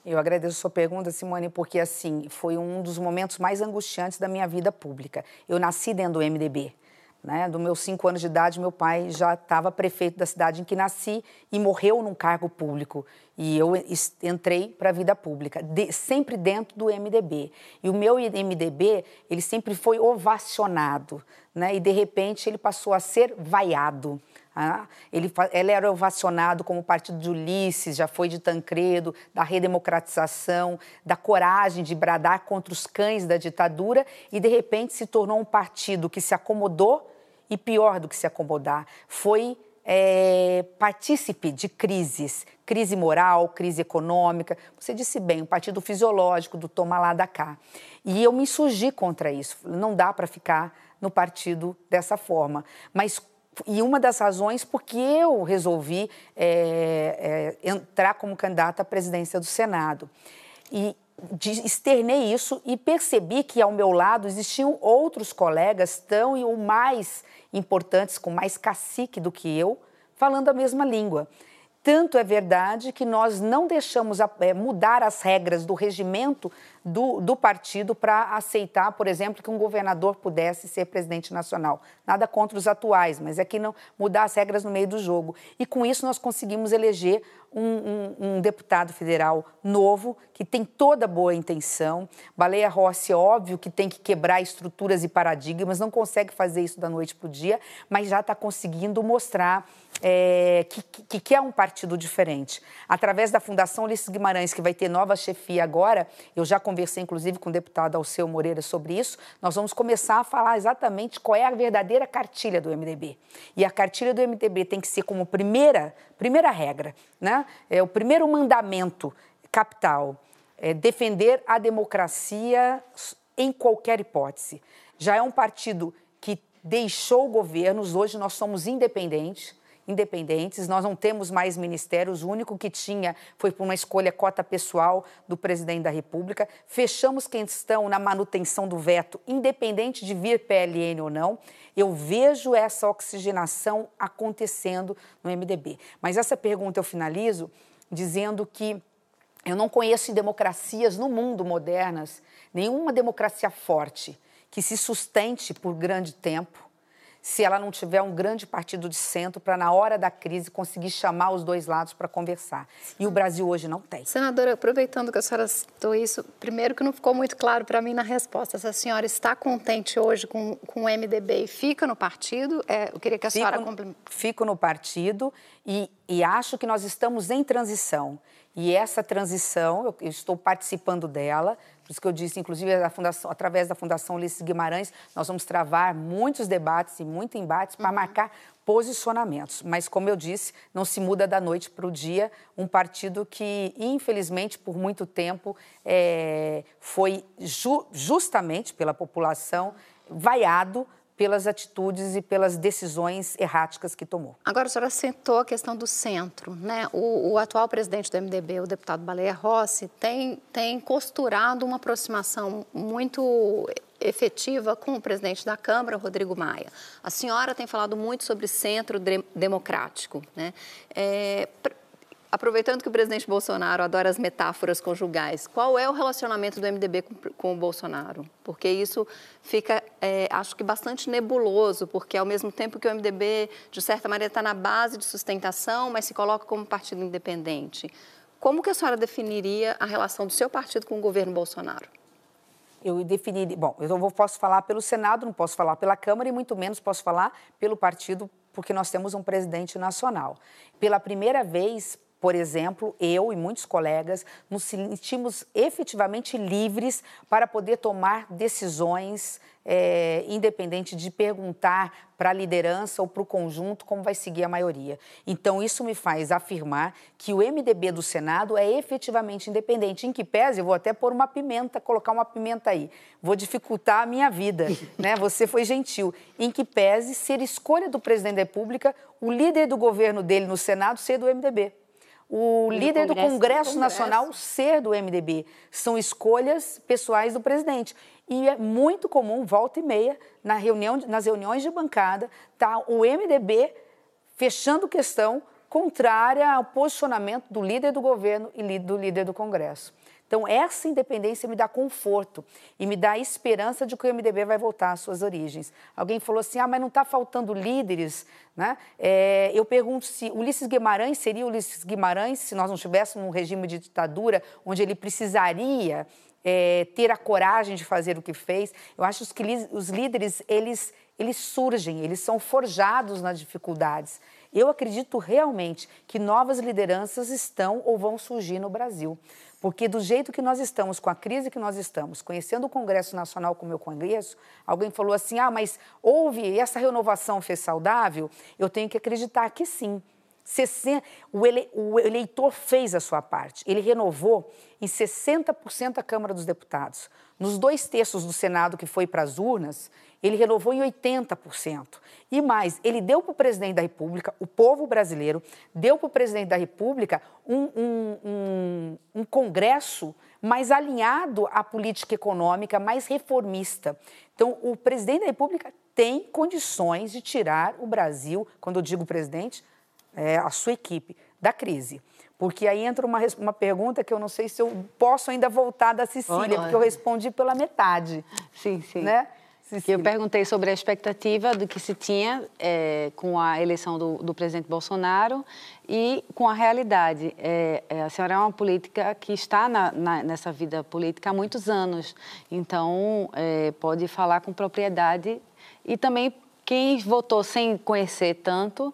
Eu agradeço a sua pergunta, Simone, porque assim foi um dos momentos mais angustiantes da minha vida pública. Eu nasci dentro do MDB. Né? Do meus cinco anos de idade, meu pai já estava prefeito da cidade em que nasci e morreu num cargo público. E eu entrei para a vida pública, de, sempre dentro do MDB. E o meu MDB, ele sempre foi ovacionado, né? E de repente ele passou a ser vaiado. Ah, ele, ele era ovacionado como partido de Ulisses, já foi de Tancredo, da redemocratização, da coragem de bradar contra os cães da ditadura e, de repente, se tornou um partido que se acomodou e pior do que se acomodar, foi é, partícipe de crises, crise moral, crise econômica. Você disse bem, um partido fisiológico do toma lá da cá. E eu me insurgi contra isso. Não dá para ficar no partido dessa forma. Mas e uma das razões porque eu resolvi é, é, entrar como candidata à presidência do Senado. E externei isso e percebi que ao meu lado existiam outros colegas tão e ou mais importantes, com mais cacique do que eu, falando a mesma língua. Tanto é verdade que nós não deixamos é, mudar as regras do regimento do, do partido para aceitar, por exemplo, que um governador pudesse ser presidente nacional. Nada contra os atuais, mas é que não mudar as regras no meio do jogo. E com isso nós conseguimos eleger um, um, um deputado federal novo, que tem toda boa intenção. Baleia Rossi, óbvio que tem que quebrar estruturas e paradigmas, não consegue fazer isso da noite para o dia, mas já está conseguindo mostrar é, que, que, que, é um partido diferente. Através da Fundação Ulisses Guimarães, que vai ter nova chefia agora, eu já conversei inclusive com o deputado Alceu Moreira sobre isso, nós vamos começar a falar exatamente qual é a verdadeira cartilha do MDB. E a cartilha do MDB tem que ser como primeira, primeira regra, né? é o primeiro mandamento capital, é defender a democracia em qualquer hipótese. Já é um partido que deixou governos, hoje nós somos independentes, independentes, nós não temos mais ministérios, o único que tinha foi por uma escolha cota pessoal do presidente da República. Fechamos questão na manutenção do veto, independente de vir PLN ou não. Eu vejo essa oxigenação acontecendo no MDB. Mas essa pergunta eu finalizo dizendo que eu não conheço democracias no mundo modernas nenhuma democracia forte que se sustente por grande tempo se ela não tiver um grande partido de centro para, na hora da crise, conseguir chamar os dois lados para conversar. E o Brasil hoje não tem. Senadora, aproveitando que a senhora citou isso, primeiro que não ficou muito claro para mim na resposta, se a senhora está contente hoje com, com o MDB e fica no partido, é, eu queria que a fico, senhora complemente. Fico no partido e, e acho que nós estamos em transição. E essa transição, eu estou participando dela, por isso que eu disse, inclusive, fundação, através da Fundação Ulisses Guimarães, nós vamos travar muitos debates e muitos embates para uhum. marcar posicionamentos. Mas, como eu disse, não se muda da noite para o dia um partido que, infelizmente, por muito tempo, é, foi ju justamente pela população vaiado pelas atitudes e pelas decisões erráticas que tomou. Agora, a senhora sentou a questão do centro. Né? O, o atual presidente do MDB, o deputado Baleia Rossi, tem, tem costurado uma aproximação muito efetiva com o presidente da Câmara, Rodrigo Maia. A senhora tem falado muito sobre centro democrático. Né? É, Aproveitando que o presidente Bolsonaro adora as metáforas conjugais, qual é o relacionamento do MDB com, com o Bolsonaro? Porque isso fica, é, acho que, bastante nebuloso, porque ao mesmo tempo que o MDB, de certa maneira, está na base de sustentação, mas se coloca como partido independente. Como que a senhora definiria a relação do seu partido com o governo Bolsonaro? Eu definiria. Bom, eu não posso falar pelo Senado, não posso falar pela Câmara e muito menos posso falar pelo partido, porque nós temos um presidente nacional. Pela primeira vez, por exemplo, eu e muitos colegas nos sentimos efetivamente livres para poder tomar decisões é, independente de perguntar para a liderança ou para o conjunto como vai seguir a maioria. Então, isso me faz afirmar que o MDB do Senado é efetivamente independente. Em que pese, eu vou até pôr uma pimenta, colocar uma pimenta aí. Vou dificultar a minha vida, né? Você foi gentil. Em que pese ser escolha do presidente da República, o líder do governo dele no Senado ser do MDB o líder do Congresso, do Congresso, Nacional ser do MDB. São escolhas pessoais do presidente. E é muito comum, volta e meia, na reunião, nas reuniões de bancada, tá o MDB fechando questão contrária ao posicionamento do líder do governo e do líder do Congresso. Então, essa independência me dá conforto e me dá esperança de que o MDB vai voltar às suas origens. Alguém falou assim: ah, mas não está faltando líderes. Né? É, eu pergunto se Ulisses Guimarães seria Ulisses Guimarães se nós não tivéssemos um regime de ditadura onde ele precisaria é, ter a coragem de fazer o que fez. Eu acho que os líderes, eles, eles surgem, eles são forjados nas dificuldades. Eu acredito realmente que novas lideranças estão ou vão surgir no Brasil. Porque do jeito que nós estamos, com a crise que nós estamos, conhecendo o Congresso Nacional como eu conheço, alguém falou assim: ah, mas houve, essa renovação fez saudável? Eu tenho que acreditar que sim. O, ele, o eleitor fez a sua parte. Ele renovou em 60% a Câmara dos Deputados. Nos dois terços do Senado que foi para as urnas, ele renovou em 80%. E mais, ele deu para o presidente da República, o povo brasileiro, deu para o presidente da República um, um, um, um Congresso mais alinhado à política econômica, mais reformista. Então, o presidente da República tem condições de tirar o Brasil, quando eu digo presidente, é, a sua equipe, da crise. Porque aí entra uma, uma pergunta que eu não sei se eu posso ainda voltar da Cecília, porque eu respondi pela metade. Sim, sim. Né? Eu perguntei sobre a expectativa do que se tinha é, com a eleição do, do, presidente Bolsonaro e com a realidade. É, é, a senhora é uma política que está na, na, nessa vida política há muitos anos, então é, pode falar com propriedade e também quem votou sem conhecer tanto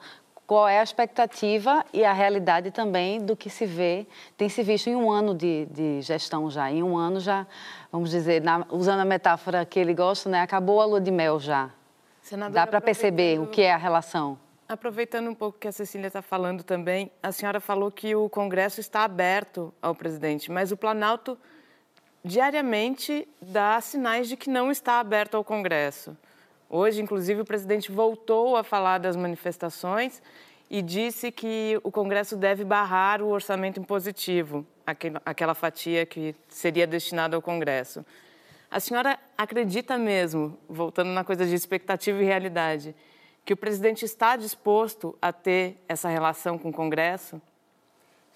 qual é a expectativa e a realidade também do que se vê, tem se visto em um ano de, de gestão já. Em um ano já, vamos dizer, na, usando a metáfora que ele gosta, né, acabou a lua de mel já. Senadora, Dá para perceber o que é a relação. Aproveitando um pouco que a Cecília está falando também, a senhora falou que o Congresso está aberto ao presidente, mas o Planalto diariamente dá sinais de que não está aberto ao Congresso. Hoje, inclusive, o presidente voltou a falar das manifestações e disse que o Congresso deve barrar o orçamento impositivo, aquela fatia que seria destinada ao Congresso. A senhora acredita mesmo, voltando na coisa de expectativa e realidade, que o presidente está disposto a ter essa relação com o Congresso?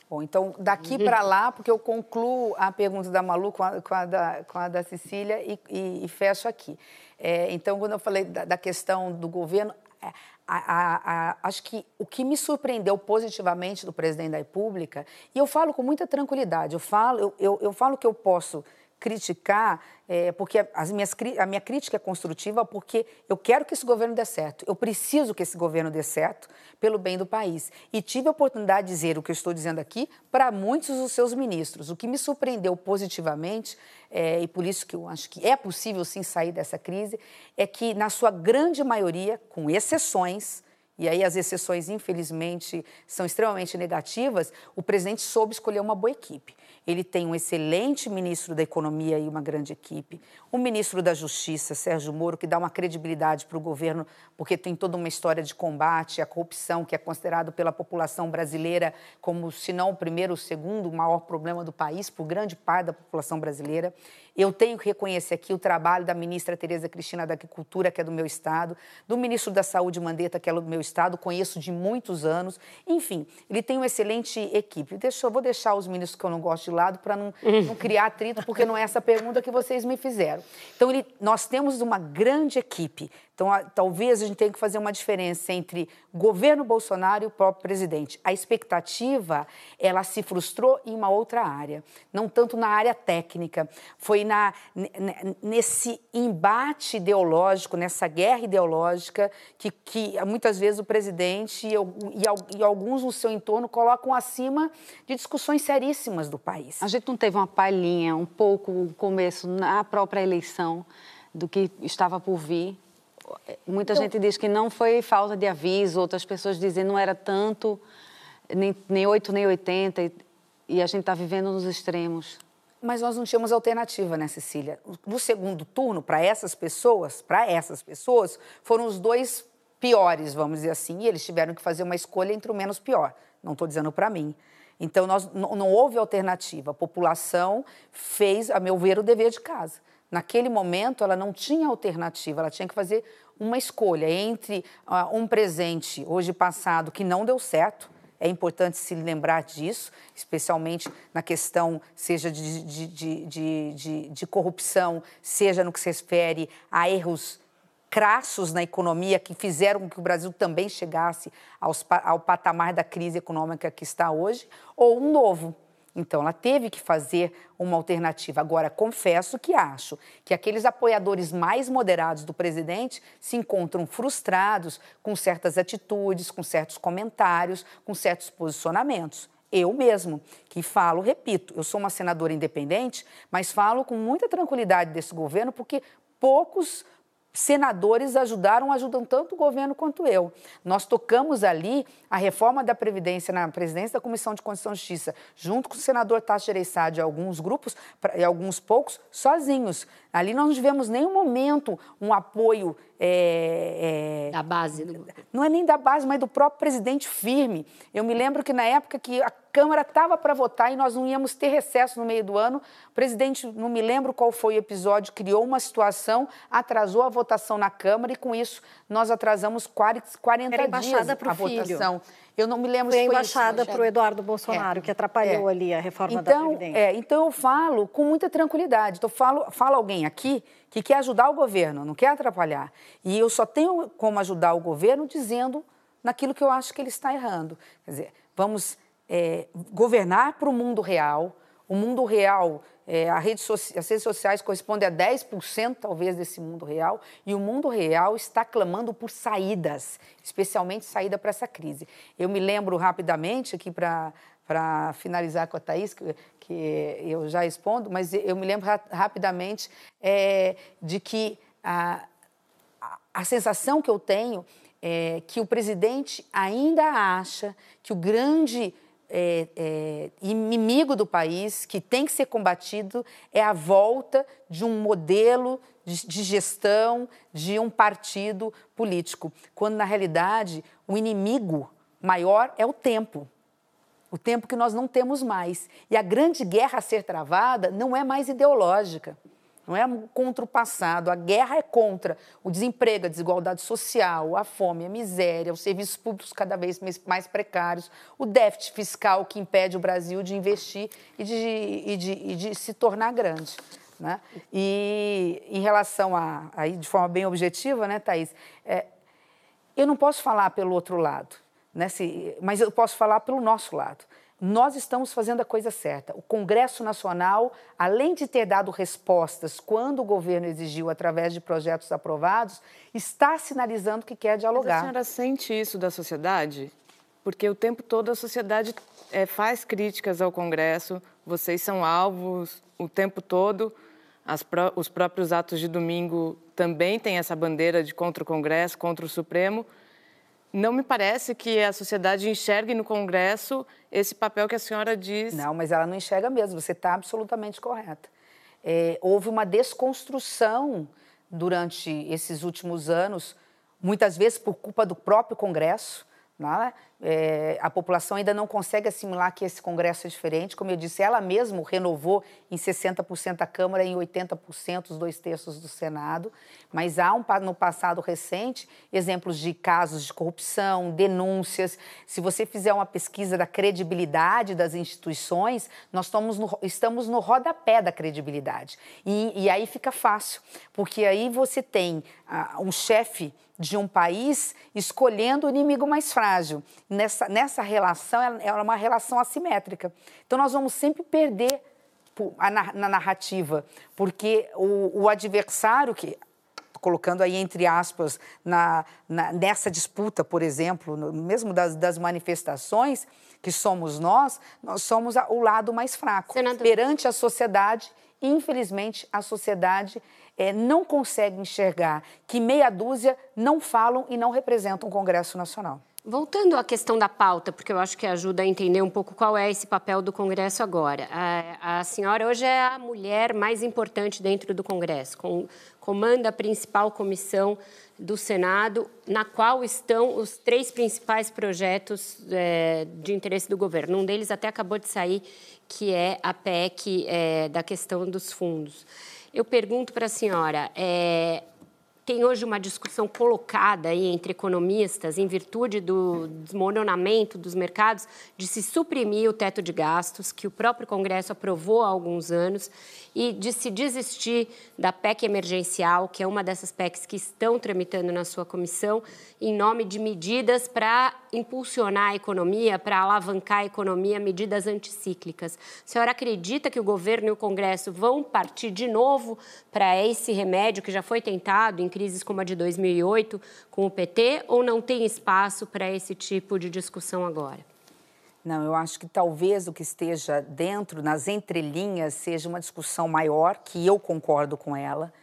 Bom, então daqui para lá, porque eu concluo a pergunta da Malu com a, com a, da, com a da, Cecília e, e, e fecho aqui. É, então, quando eu falei da, da questão do governo, é, a, a, acho que o que me surpreendeu positivamente do presidente da República, e eu falo com muita tranquilidade, eu falo, eu, eu, eu falo que eu posso criticar, é, porque as minhas, a minha crítica é construtiva, porque eu quero que esse governo dê certo, eu preciso que esse governo dê certo pelo bem do país. E tive a oportunidade de dizer o que eu estou dizendo aqui para muitos dos seus ministros. O que me surpreendeu positivamente, é, e por isso que eu acho que é possível sim sair dessa crise, é que, na sua grande maioria, com exceções, e aí as exceções, infelizmente, são extremamente negativas, o presidente soube escolher uma boa equipe. Ele tem um excelente ministro da Economia e uma grande equipe, um ministro da Justiça, Sérgio Moro, que dá uma credibilidade para o governo, porque tem toda uma história de combate à corrupção, que é considerado pela população brasileira como, se não o primeiro, o segundo maior problema do país, por grande parte da população brasileira. Eu tenho que reconhecer aqui o trabalho da ministra Tereza Cristina da Agricultura, que é do meu estado, do ministro da Saúde Mandetta, que é do meu estado, conheço de muitos anos. Enfim, ele tem uma excelente equipe. Deixa, eu vou deixar os ministros que eu não gosto de lado para não, não, criar atrito, porque não é essa pergunta que vocês me fizeram. Então, ele, nós temos uma grande equipe. Então, a, talvez a gente tenha que fazer uma diferença entre governo Bolsonaro e o próprio presidente. A expectativa, ela se frustrou em uma outra área, não tanto na área técnica. Foi na, nesse embate ideológico, nessa guerra ideológica, que, que muitas vezes o presidente e, e, e alguns no seu entorno colocam acima de discussões seríssimas do país. A gente não teve uma palhinha, um pouco, o começo, na própria eleição, do que estava por vir? Muita então, gente diz que não foi falta de aviso, outras pessoas dizem que não era tanto, nem, nem 8 nem 80, e, e a gente está vivendo nos extremos. Mas nós não tínhamos alternativa, né, Cecília? No segundo turno, para essas pessoas, para essas pessoas, foram os dois piores, vamos dizer assim, e eles tiveram que fazer uma escolha entre o menos pior. Não estou dizendo para mim. Então, nós, não, não houve alternativa. A população fez, a meu ver, o dever de casa. Naquele momento, ela não tinha alternativa, ela tinha que fazer uma escolha entre uh, um presente hoje passado que não deu certo. É importante se lembrar disso, especialmente na questão, seja de, de, de, de, de corrupção, seja no que se refere a erros crassos na economia que fizeram com que o Brasil também chegasse aos, ao patamar da crise econômica que está hoje, ou um novo então, ela teve que fazer uma alternativa. Agora, confesso que acho que aqueles apoiadores mais moderados do presidente se encontram frustrados com certas atitudes, com certos comentários, com certos posicionamentos. eu mesmo, que falo, repito, eu sou uma senadora independente, mas falo com muita tranquilidade desse governo, porque poucos senadores ajudaram, ajudam tanto o governo quanto eu. Nós tocamos ali a reforma da Previdência na presidência da Comissão de Constituição e Justiça, junto com o senador Tasso Gereissati e alguns grupos, e alguns poucos, sozinhos. Ali nós não tivemos nenhum momento um apoio. É, é, da base. Do... Não é nem da base, mas do próprio presidente firme. Eu me lembro que na época que a Câmara estava para votar e nós não íamos ter recesso no meio do ano, o presidente, não me lembro qual foi o episódio, criou uma situação, atrasou a votação na Câmara e com isso nós atrasamos 40 Era dias a filho. votação. Eu não me lembro foi se foi a embaixada para o Eduardo Bolsonaro, é, que atrapalhou é. ali a reforma então, da Previdência. É, então eu falo com muita tranquilidade. Então, falo, falo alguém aqui que quer ajudar o governo, não quer atrapalhar. E eu só tenho como ajudar o governo dizendo naquilo que eu acho que ele está errando. Quer dizer, vamos é, governar para o mundo real. O mundo real é, rede as redes sociais correspondem a 10% talvez desse mundo real, e o mundo real está clamando por saídas, especialmente saída para essa crise. Eu me lembro rapidamente aqui para para finalizar com a Thaís, que, que, eu já respondo, mas eu me lembro ra rapidamente é, de que a, a, a, sensação que eu tenho é que o presidente ainda acha que o grande é, é, inimigo do país, que tem que ser combatido, é a volta de um modelo de, de gestão de um partido político, quando na realidade o inimigo maior é o tempo. O tempo que nós não temos mais. E a grande guerra a ser travada não é mais ideológica não é contra o passado. A guerra é contra o desemprego, a desigualdade social, a fome, a miséria, os serviços públicos cada vez mais precários, o déficit fiscal que impede o Brasil de investir e de, e de, e de se tornar grande. Né? E em relação a, de forma bem objetiva, né, Thaís, é, eu não posso falar pelo outro lado, né, se, mas eu posso falar pelo nosso lado nós estamos fazendo a coisa certa. O Congresso Nacional, além de ter dado respostas quando o governo exigiu através de projetos aprovados, está sinalizando que quer dialogar. Mas a senhora sente isso da sociedade? Porque o tempo todo a sociedade é, faz críticas ao Congresso, vocês são alvos o tempo todo. Pró os próprios atos de domingo também têm essa bandeira de contra o Congresso, contra o Supremo. Não me parece que a sociedade enxergue no Congresso esse papel que a senhora diz. Não, mas ela não enxerga mesmo, você está absolutamente correta. É, houve uma desconstrução durante esses últimos anos, muitas vezes por culpa do próprio Congresso, né? É, a população ainda não consegue assimilar que esse Congresso é diferente. Como eu disse, ela mesma renovou em 60% a Câmara e em 80% os dois terços do Senado. Mas há, um, no passado recente, exemplos de casos de corrupção, denúncias. Se você fizer uma pesquisa da credibilidade das instituições, nós estamos no, estamos no rodapé da credibilidade. E, e aí fica fácil, porque aí você tem uh, um chefe de um país escolhendo o inimigo mais frágil. Nessa, nessa relação, ela é uma relação assimétrica. Então, nós vamos sempre perder na narrativa, porque o, o adversário que colocando aí entre aspas na, na, nessa disputa, por exemplo, no, mesmo das, das, manifestações que somos nós, nós somos a, o lado mais fraco Senador. perante a sociedade. Infelizmente, a sociedade é, não consegue enxergar que meia dúzia não falam e não representam o Congresso Nacional. Voltando à questão da pauta, porque eu acho que ajuda a entender um pouco qual é esse papel do Congresso agora. A, a senhora hoje é a mulher mais importante dentro do Congresso, com, comanda a principal comissão do Senado, na qual estão os três principais projetos é, de interesse do governo. Um deles até acabou de sair, que é a PEC é, da questão dos fundos. Eu pergunto para a senhora, é, tem hoje uma discussão colocada aí entre economistas em virtude do desmoronamento dos mercados de se suprimir o teto de gastos que o próprio Congresso aprovou há alguns anos e de se desistir da PEC emergencial, que é uma dessas PECs que estão tramitando na sua comissão, em nome de medidas para impulsionar a economia, para alavancar a economia, medidas anticíclicas. A senhora acredita que o governo e o Congresso vão partir de novo para esse remédio que já foi tentado em crises como a de 2008 com o PT ou não tem espaço para esse tipo de discussão agora? Não, eu acho que talvez o que esteja dentro, nas entrelinhas, seja uma discussão maior, que eu concordo com ela,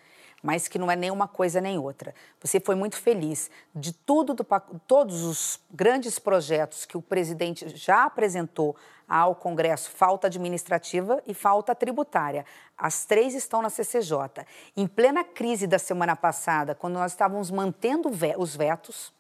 mas que não é nem uma coisa nem outra. Você foi muito feliz de tudo, do, todos os grandes projetos que o presidente já apresentou ao Congresso, falta administrativa e falta tributária. As três estão na CCJ. Em plena crise da semana passada, quando nós estávamos mantendo os vetos,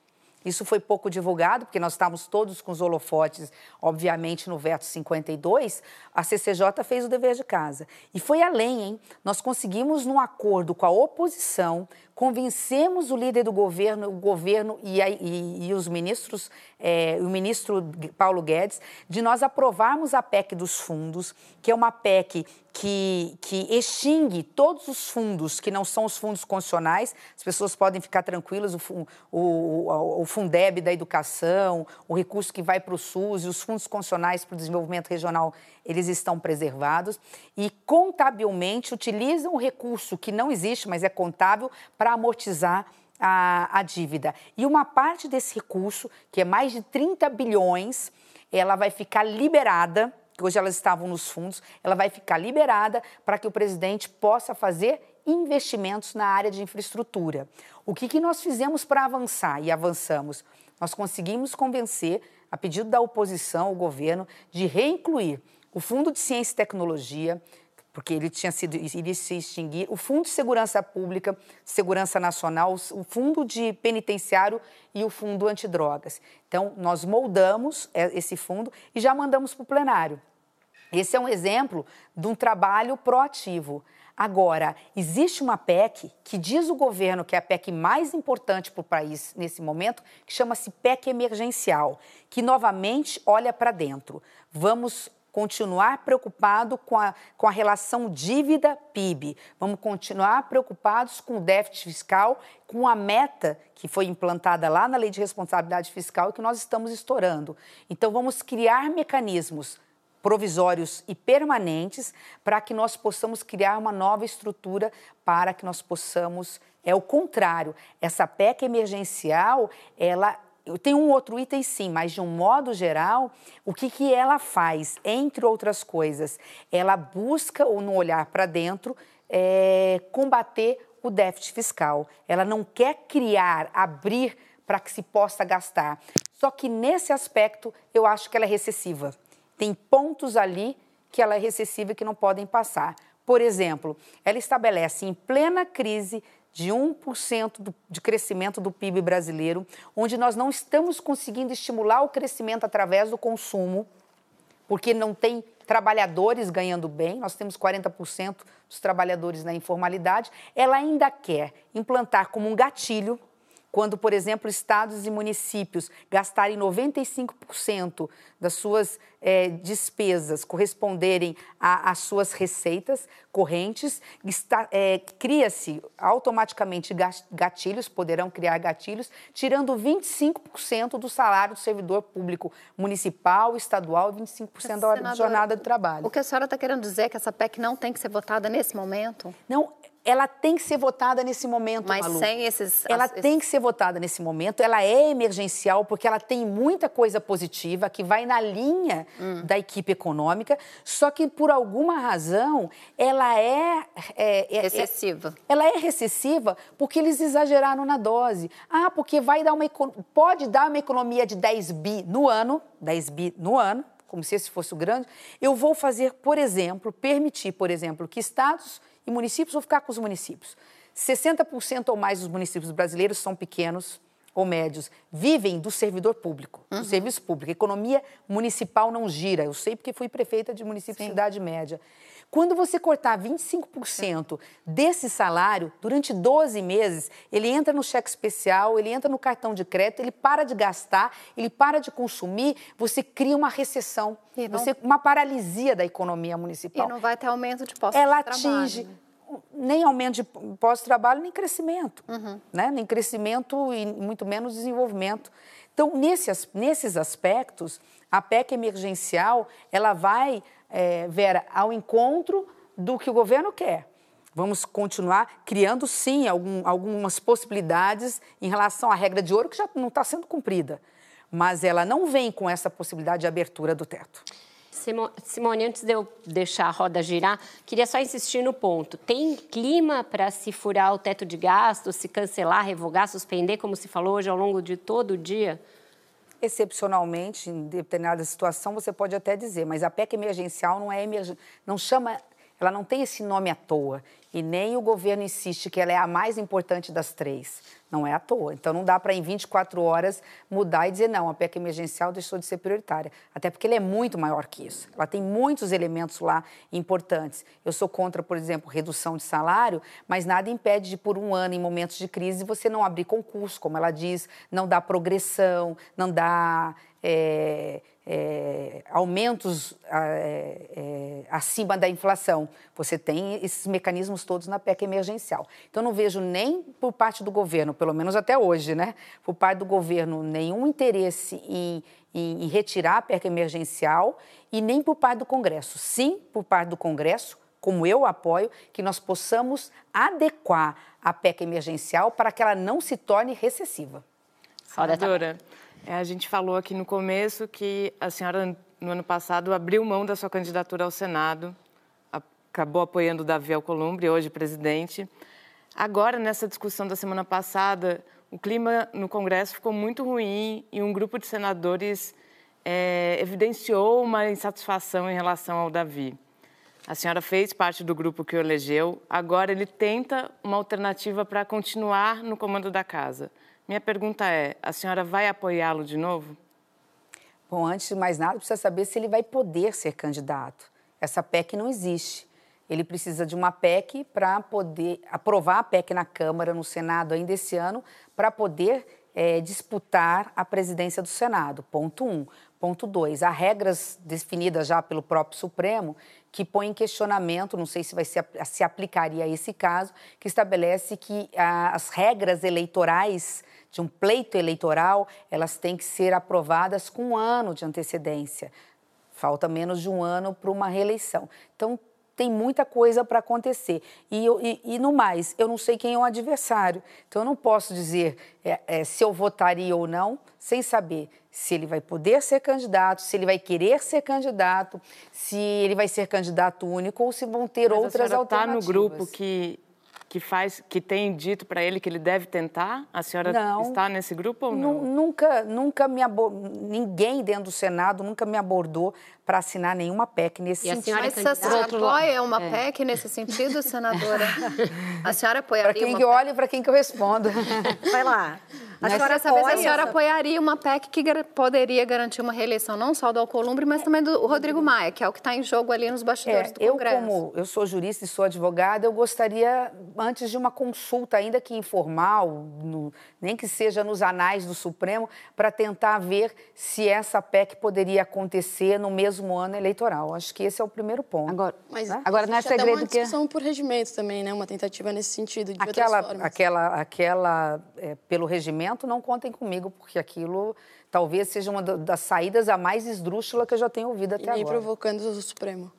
isso foi pouco divulgado, porque nós estávamos todos com os holofotes, obviamente, no veto 52. A CCJ fez o dever de casa. E foi além, hein? Nós conseguimos, num acordo com a oposição, convencemos o líder do governo, o governo e, e, e os ministros, é, o ministro Paulo Guedes, de nós aprovarmos a PEC dos fundos, que é uma PEC que, que extingue todos os fundos que não são os fundos constitucionais. As pessoas podem ficar tranquilas, o, o, o Fundeb da educação, o recurso que vai para o SUS e os fundos constitucionais para o desenvolvimento regional, eles estão preservados. E contabilmente utilizam o recurso que não existe, mas é contábil, para amortizar a, a dívida. E uma parte desse recurso, que é mais de 30 bilhões, ela vai ficar liberada que hoje elas estavam nos fundos, ela vai ficar liberada para que o presidente possa fazer investimentos na área de infraestrutura. O que, que nós fizemos para avançar e avançamos? Nós conseguimos convencer, a pedido da oposição, o governo, de reincluir o Fundo de Ciência e Tecnologia, porque ele tinha sido iria se extinguir, o Fundo de Segurança Pública, Segurança Nacional, o Fundo de Penitenciário e o Fundo Antidrogas. Então, nós moldamos é, esse fundo e já mandamos para o plenário. Esse é um exemplo de um trabalho proativo. Agora, existe uma PEC que diz o governo que é a PEC mais importante para o país nesse momento, que chama-se PEC emergencial, que novamente olha para dentro. Vamos continuar preocupado com a, com a relação dívida-PIB. Vamos continuar preocupados com o déficit fiscal, com a meta que foi implantada lá na Lei de Responsabilidade Fiscal e que nós estamos estourando. Então, vamos criar mecanismos provisórios e permanentes para que nós possamos criar uma nova estrutura para que nós possamos é o contrário. Essa PEC emergencial, ela tem um outro item sim, mas de um modo geral, o que, que ela faz? Entre outras coisas, ela busca, ou no olhar para dentro, é, combater o déficit fiscal. Ela não quer criar, abrir para que se possa gastar. Só que nesse aspecto, eu acho que ela é recessiva. Tem pontos ali que ela é recessiva e que não podem passar. Por exemplo, ela estabelece em plena crise de 1% do, de crescimento do PIB brasileiro, onde nós não estamos conseguindo estimular o crescimento através do consumo, porque não tem trabalhadores ganhando bem, nós temos 40% dos trabalhadores na informalidade, ela ainda quer implantar como um gatilho quando, por exemplo, estados e municípios gastarem 95% das suas é, despesas corresponderem às suas receitas correntes, é, cria-se automaticamente gatilhos, poderão criar gatilhos, tirando 25% do salário do servidor público municipal, estadual, 25% da hora de jornada de trabalho. O que a senhora está querendo dizer é que essa PEC não tem que ser votada nesse momento? Não, ela tem que ser votada nesse momento, Mas Malu. sem esses... Ela tem que ser votada nesse momento, ela é emergencial porque ela tem muita coisa positiva que vai na linha hum. da equipe econômica, só que por alguma razão ela é... é, é recessiva. É, ela é recessiva porque eles exageraram na dose. Ah, porque vai dar uma... Pode dar uma economia de 10 bi no ano, 10 bi no ano, como se esse fosse o grande. Eu vou fazer, por exemplo, permitir, por exemplo, que estados e municípios, vou ficar com os municípios. 60% ou mais dos municípios brasileiros são pequenos ou médios, vivem do servidor público, uhum. do serviço público. A economia municipal não gira. Eu sei porque fui prefeita de município Sim. de cidade média. Quando você cortar 25% desse salário, durante 12 meses, ele entra no cheque especial, ele entra no cartão de crédito, ele para de gastar, ele para de consumir, você cria uma recessão, não... você, uma paralisia da economia municipal. E não vai ter aumento de postos Ela de trabalho. Ela atinge nem aumento de pós-trabalho, nem crescimento, uhum. né? nem crescimento e muito menos desenvolvimento. Então, nesses, nesses aspectos, a PEC emergencial, ela vai é, Vera, ao encontro do que o governo quer. Vamos continuar criando, sim, algum, algumas possibilidades em relação à regra de ouro que já não está sendo cumprida. mas ela não vem com essa possibilidade de abertura do teto. Simone, antes de eu deixar a roda girar, queria só insistir no ponto. Tem clima para se furar o teto de gastos, se cancelar, revogar, suspender, como se falou hoje ao longo de todo o dia? Excepcionalmente, em determinada situação, você pode até dizer, mas a PEC emergencial não é emergen... não chama, ela não tem esse nome à toa. E nem o governo insiste que ela é a mais importante das três. Não é à toa. Então não dá para em 24 horas mudar e dizer não, a PEC emergencial deixou de ser prioritária. Até porque ela é muito maior que isso. Ela tem muitos elementos lá importantes. Eu sou contra, por exemplo, redução de salário, mas nada impede de por um ano em momentos de crise você não abrir concurso, como ela diz, não dar progressão, não dar é, é, aumentos é, é, acima da inflação. Você tem esses mecanismos todos na PEC emergencial. Então, não vejo nem por parte do governo, pelo menos até hoje, né, por parte do governo, nenhum interesse em, em, em retirar a PEC emergencial e nem por parte do Congresso. Sim, por parte do Congresso, como eu apoio, que nós possamos adequar a PEC emergencial para que ela não se torne recessiva. Senadora, a gente falou aqui no começo que a senhora, no ano passado, abriu mão da sua candidatura ao Senado, acabou apoiando o Davi Alcolumbre, hoje presidente. Agora, nessa discussão da semana passada, o clima no Congresso ficou muito ruim e um grupo de senadores é, evidenciou uma insatisfação em relação ao Davi. A senhora fez parte do grupo que o elegeu, agora ele tenta uma alternativa para continuar no comando da casa. Minha pergunta é: a senhora vai apoiá-lo de novo? Bom, antes de mais nada, precisa saber se ele vai poder ser candidato. Essa PEC não existe. Ele precisa de uma PEC para poder aprovar a PEC na Câmara, no Senado ainda esse ano, para poder é, disputar a presidência do Senado. Ponto um. Ponto dois. Há regras definidas já pelo próprio Supremo que põem em questionamento, não sei se vai se, se aplicaria a esse caso, que estabelece que a, as regras eleitorais de um pleito eleitoral, elas têm que ser aprovadas com um ano de antecedência. Falta menos de um ano para uma reeleição. Então, tem muita coisa para acontecer. E, e, e, no mais, eu não sei quem é o adversário. Então, eu não posso dizer é, é, se eu votaria ou não, sem saber se ele vai poder ser candidato, se ele vai querer ser candidato, se ele vai ser candidato único ou se vão ter Mas outras a alternativas. está no grupo que que faz, que tem dito para ele que ele deve tentar? A senhora não, está nesse grupo ou não? Nunca, nunca me abordou, ninguém dentro do Senado nunca me abordou para assinar nenhuma PEC nesse e sentido. A senhora, Mas senhora apoia uma é. PEC nesse sentido, senadora? a senhora apoiaria Para quem uma que olha e para quem que eu respondo. Vai lá. A senhora saber se a senhora apoiaria uma PEC que poderia garantir uma reeleição não só do Alcolumbre, mas também do Rodrigo Maia, que é o que está em jogo ali nos bastidores é, do Congresso. Eu, como eu sou jurista e sou advogada, eu gostaria, antes de uma consulta, ainda que informal, no, nem que seja nos anais do Supremo, para tentar ver se essa PEC poderia acontecer no mesmo ano eleitoral. Acho que esse é o primeiro ponto. Agora, mas né? agora não é segredo que... uma discussão por regimento também, né? Uma tentativa nesse sentido, de aquela, outras formas. Aquela, aquela é, pelo regimento, não contem comigo, porque aquilo talvez seja uma das saídas a mais esdrúxula que eu já tenho ouvido até agora. E nem agora. provocando o Supremo.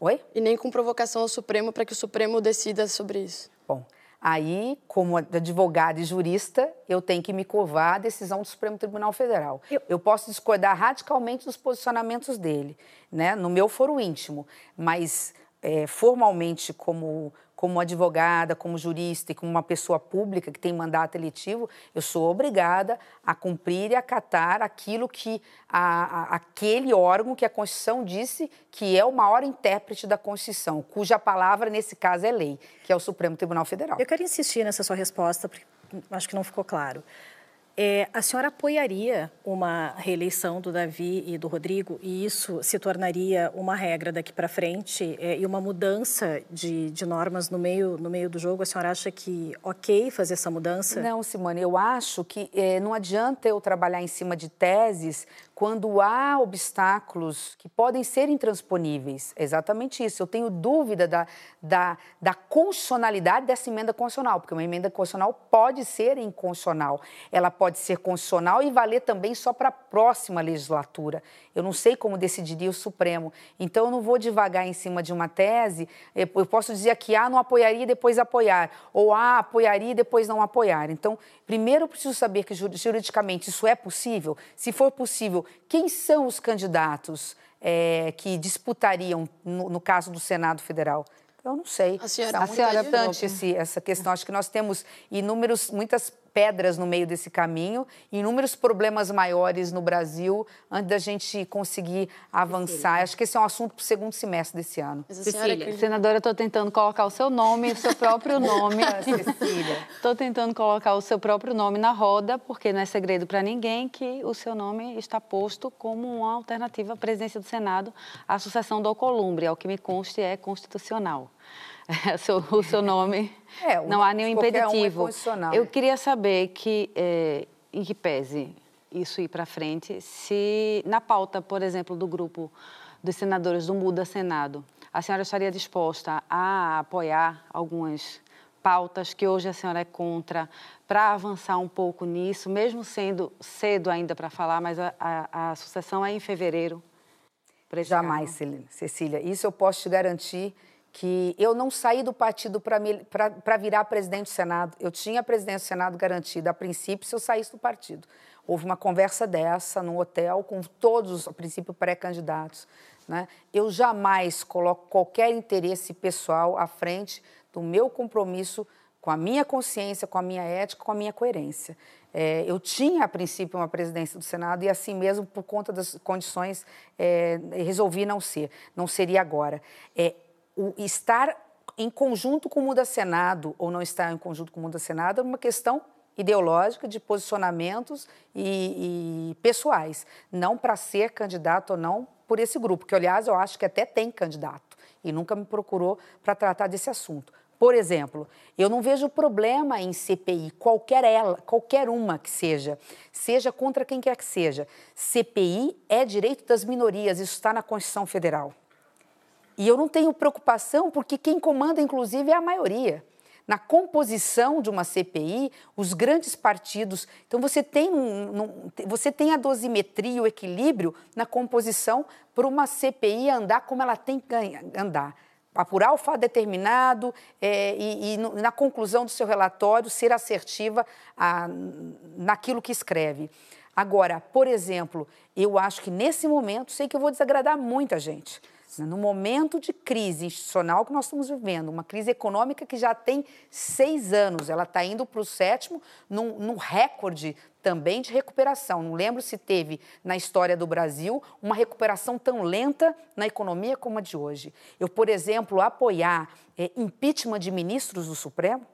Oi? E nem com provocação ao Supremo para que o Supremo decida sobre isso. Bom, aí, como advogada e jurista, eu tenho que me curvar à decisão do Supremo Tribunal Federal. Eu, eu posso discordar radicalmente dos posicionamentos dele, né, no meu foro íntimo, mas é, formalmente, como como advogada, como jurista e como uma pessoa pública que tem mandato eletivo, eu sou obrigada a cumprir e acatar aquilo que a, a, aquele órgão que a Constituição disse que é o maior intérprete da Constituição, cuja palavra, nesse caso, é lei, que é o Supremo Tribunal Federal. Eu quero insistir nessa sua resposta, porque acho que não ficou claro. É, a senhora apoiaria uma reeleição do Davi e do Rodrigo e isso se tornaria uma regra daqui para frente é, e uma mudança de, de, normas no meio, no meio do jogo? A senhora acha que ok fazer essa mudança? Não, Simone, eu acho que é, não adianta eu trabalhar em cima de teses quando há obstáculos que podem ser intransponíveis. É exatamente isso. Eu tenho dúvida da, da, da constitucionalidade dessa emenda constitucional, porque uma emenda constitucional pode ser inconstitucional. Ela pode ser constitucional e valer também só para a próxima legislatura. Eu não sei como decidiria o Supremo. Então, eu não vou devagar em cima de uma tese. Eu posso dizer que A não apoiaria e depois apoiar, ou A apoiaria e depois não apoiar. Então, primeiro eu preciso saber que juridicamente isso é possível. Se for possível, quem são os candidatos é, que disputariam, no, no caso do Senado Federal? Eu não sei. A senhora, a senhora esse, essa questão. Acho que nós temos inúmeros, muitas pedras no meio desse caminho, inúmeros problemas maiores no Brasil antes da gente conseguir avançar. Acho que esse é um assunto para o segundo semestre desse ano. Cecília. Senadora, eu estou tentando colocar o seu nome, o seu próprio nome. Cecília. Estou tentando colocar o seu próprio nome na roda, porque não é segredo para ninguém que o seu nome está posto como uma alternativa à presidência do Senado à sucessão do Alcolumbre. Ao que me conste, é constitucional. o seu nome. É, não há nenhum impeditivo. Um é Eu queria saber que, é, em que pese isso ir para frente, se na pauta, por exemplo, do grupo dos senadores do Muda Senado, a senhora estaria disposta a apoiar algumas pautas que hoje a senhora é contra, para avançar um pouco nisso, mesmo sendo cedo ainda para falar, mas a, a, a, sucessão é em fevereiro? Jamais, Cecília. Isso eu posso te garantir que eu não saí do partido para virar presidente do Senado. Eu tinha a presidência do Senado garantida a princípio se eu saísse do partido. Houve uma conversa dessa num hotel com todos, a princípio, pré-candidatos. Né? Eu jamais coloco qualquer interesse pessoal à frente do meu compromisso com a minha consciência, com a minha ética, com a minha coerência. É, eu tinha, a princípio, uma presidência do Senado e, assim mesmo, por conta das condições, é, resolvi não ser. Não seria agora. É, o estar em conjunto com o Muda Senado ou não estar em conjunto com o Muda Senado é uma questão ideológica de posicionamentos e, e pessoais, não para ser candidato ou não por esse grupo, que aliás eu acho que até tem candidato e nunca me procurou para tratar desse assunto. Por exemplo, eu não vejo problema em CPI, qualquer ela, qualquer uma que seja, seja contra quem quer que seja. CPI é direito das minorias, isso está na Constituição Federal. E eu não tenho preocupação porque quem comanda, inclusive, é a maioria. Na composição de uma CPI, os grandes partidos. Então, você tem, um, você tem a dosimetria, o equilíbrio na composição para uma CPI andar como ela tem que andar apurar o fato determinado é, e, e, na conclusão do seu relatório, ser assertiva a, naquilo que escreve. Agora, por exemplo, eu acho que nesse momento, sei que eu vou desagradar muita gente. No momento de crise institucional que nós estamos vivendo, uma crise econômica que já tem seis anos, ela está indo para o sétimo, num, num recorde também de recuperação. Não lembro se teve na história do Brasil uma recuperação tão lenta na economia como a de hoje. Eu, por exemplo, apoiar é, impeachment de ministros do Supremo,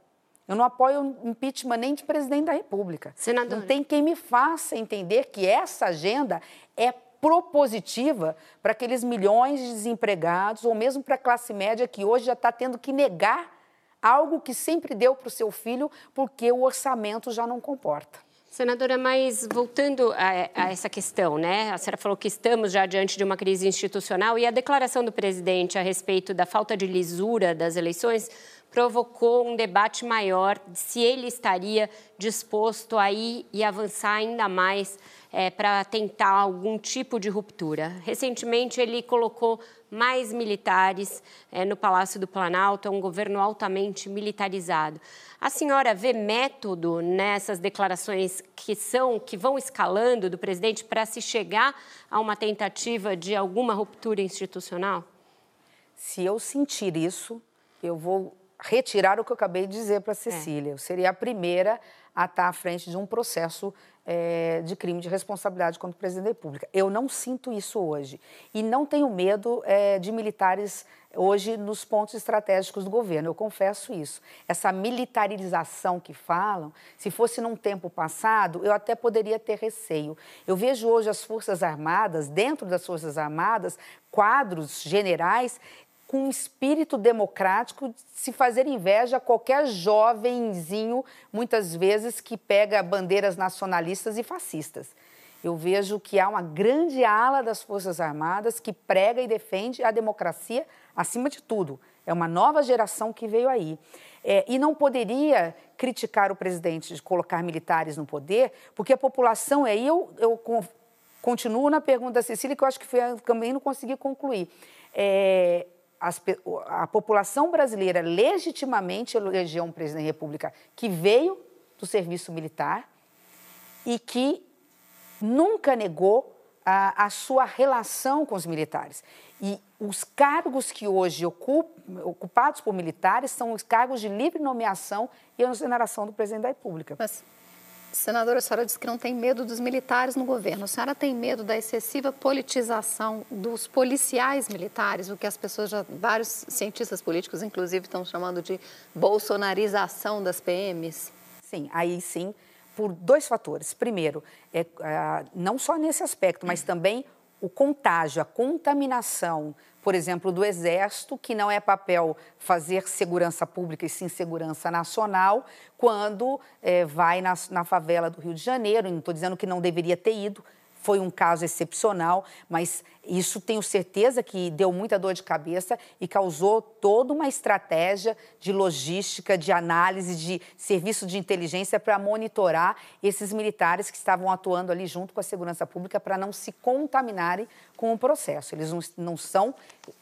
eu não apoio impeachment nem de presidente da República. Senador. Não tem quem me faça entender que essa agenda é propositiva para aqueles milhões de desempregados, ou mesmo para a classe média que hoje já está tendo que negar algo que sempre deu para o seu filho porque o orçamento já não comporta. Senadora, mas voltando a, a, essa questão, né? A senhora falou que estamos já diante de uma crise institucional e a declaração do presidente a respeito da falta de lisura das eleições provocou um debate maior de se ele estaria disposto a ir e avançar ainda mais é, para tentar algum tipo de ruptura. Recentemente, ele colocou mais militares é, no Palácio do Planalto, é um governo altamente militarizado. A senhora vê método nessas declarações que são que vão escalando do presidente para se chegar a uma tentativa de alguma ruptura institucional? Se eu sentir isso, eu vou retirar o que eu acabei de dizer para a Cecília. É. Eu seria a primeira a estar à frente de um processo é, de crime de responsabilidade contra o presidente da República. Eu não sinto isso hoje. E não tenho medo é, de militares hoje nos pontos estratégicos do governo, eu confesso isso. Essa militarização que falam, se fosse num tempo passado, eu até poderia ter receio. Eu vejo hoje as Forças Armadas, dentro das Forças Armadas, quadros generais com um espírito democrático de se fazer inveja a qualquer jovenzinho, muitas vezes, que pega bandeiras nacionalistas e fascistas. Eu vejo que há uma grande ala das Forças Armadas que prega e defende a democracia acima de tudo. É uma nova geração que veio aí. É, e não poderia criticar o presidente de colocar militares no poder, porque a população, aí eu, eu continuo na pergunta da Cecília, que eu acho que foi, também não consegui concluir. É, as, a população brasileira legitimamente elegeu um presidente da República que veio do serviço militar e que nunca negou a, a sua relação com os militares. E os cargos que hoje ocupados por militares são os cargos de livre nomeação e exoneração do presidente da República. Mas, senadora, a senhora disse que não tem medo dos militares no governo. A senhora tem medo da excessiva politização dos policiais militares, o que as pessoas, já, vários cientistas políticos, inclusive, estão chamando de bolsonarização das PMs? Sim, aí sim por dois fatores. Primeiro, é, é, não só nesse aspecto, mas também o contágio, a contaminação, por exemplo, do Exército, que não é papel fazer segurança pública e sim segurança nacional, quando é, vai na, na favela do Rio de Janeiro, não estou dizendo que não deveria ter ido, foi um caso excepcional, mas isso tenho certeza que deu muita dor de cabeça e causou toda uma estratégia de logística, de análise, de serviço de inteligência para monitorar esses militares que estavam atuando ali junto com a segurança pública para não se contaminarem com o processo. Eles não, não são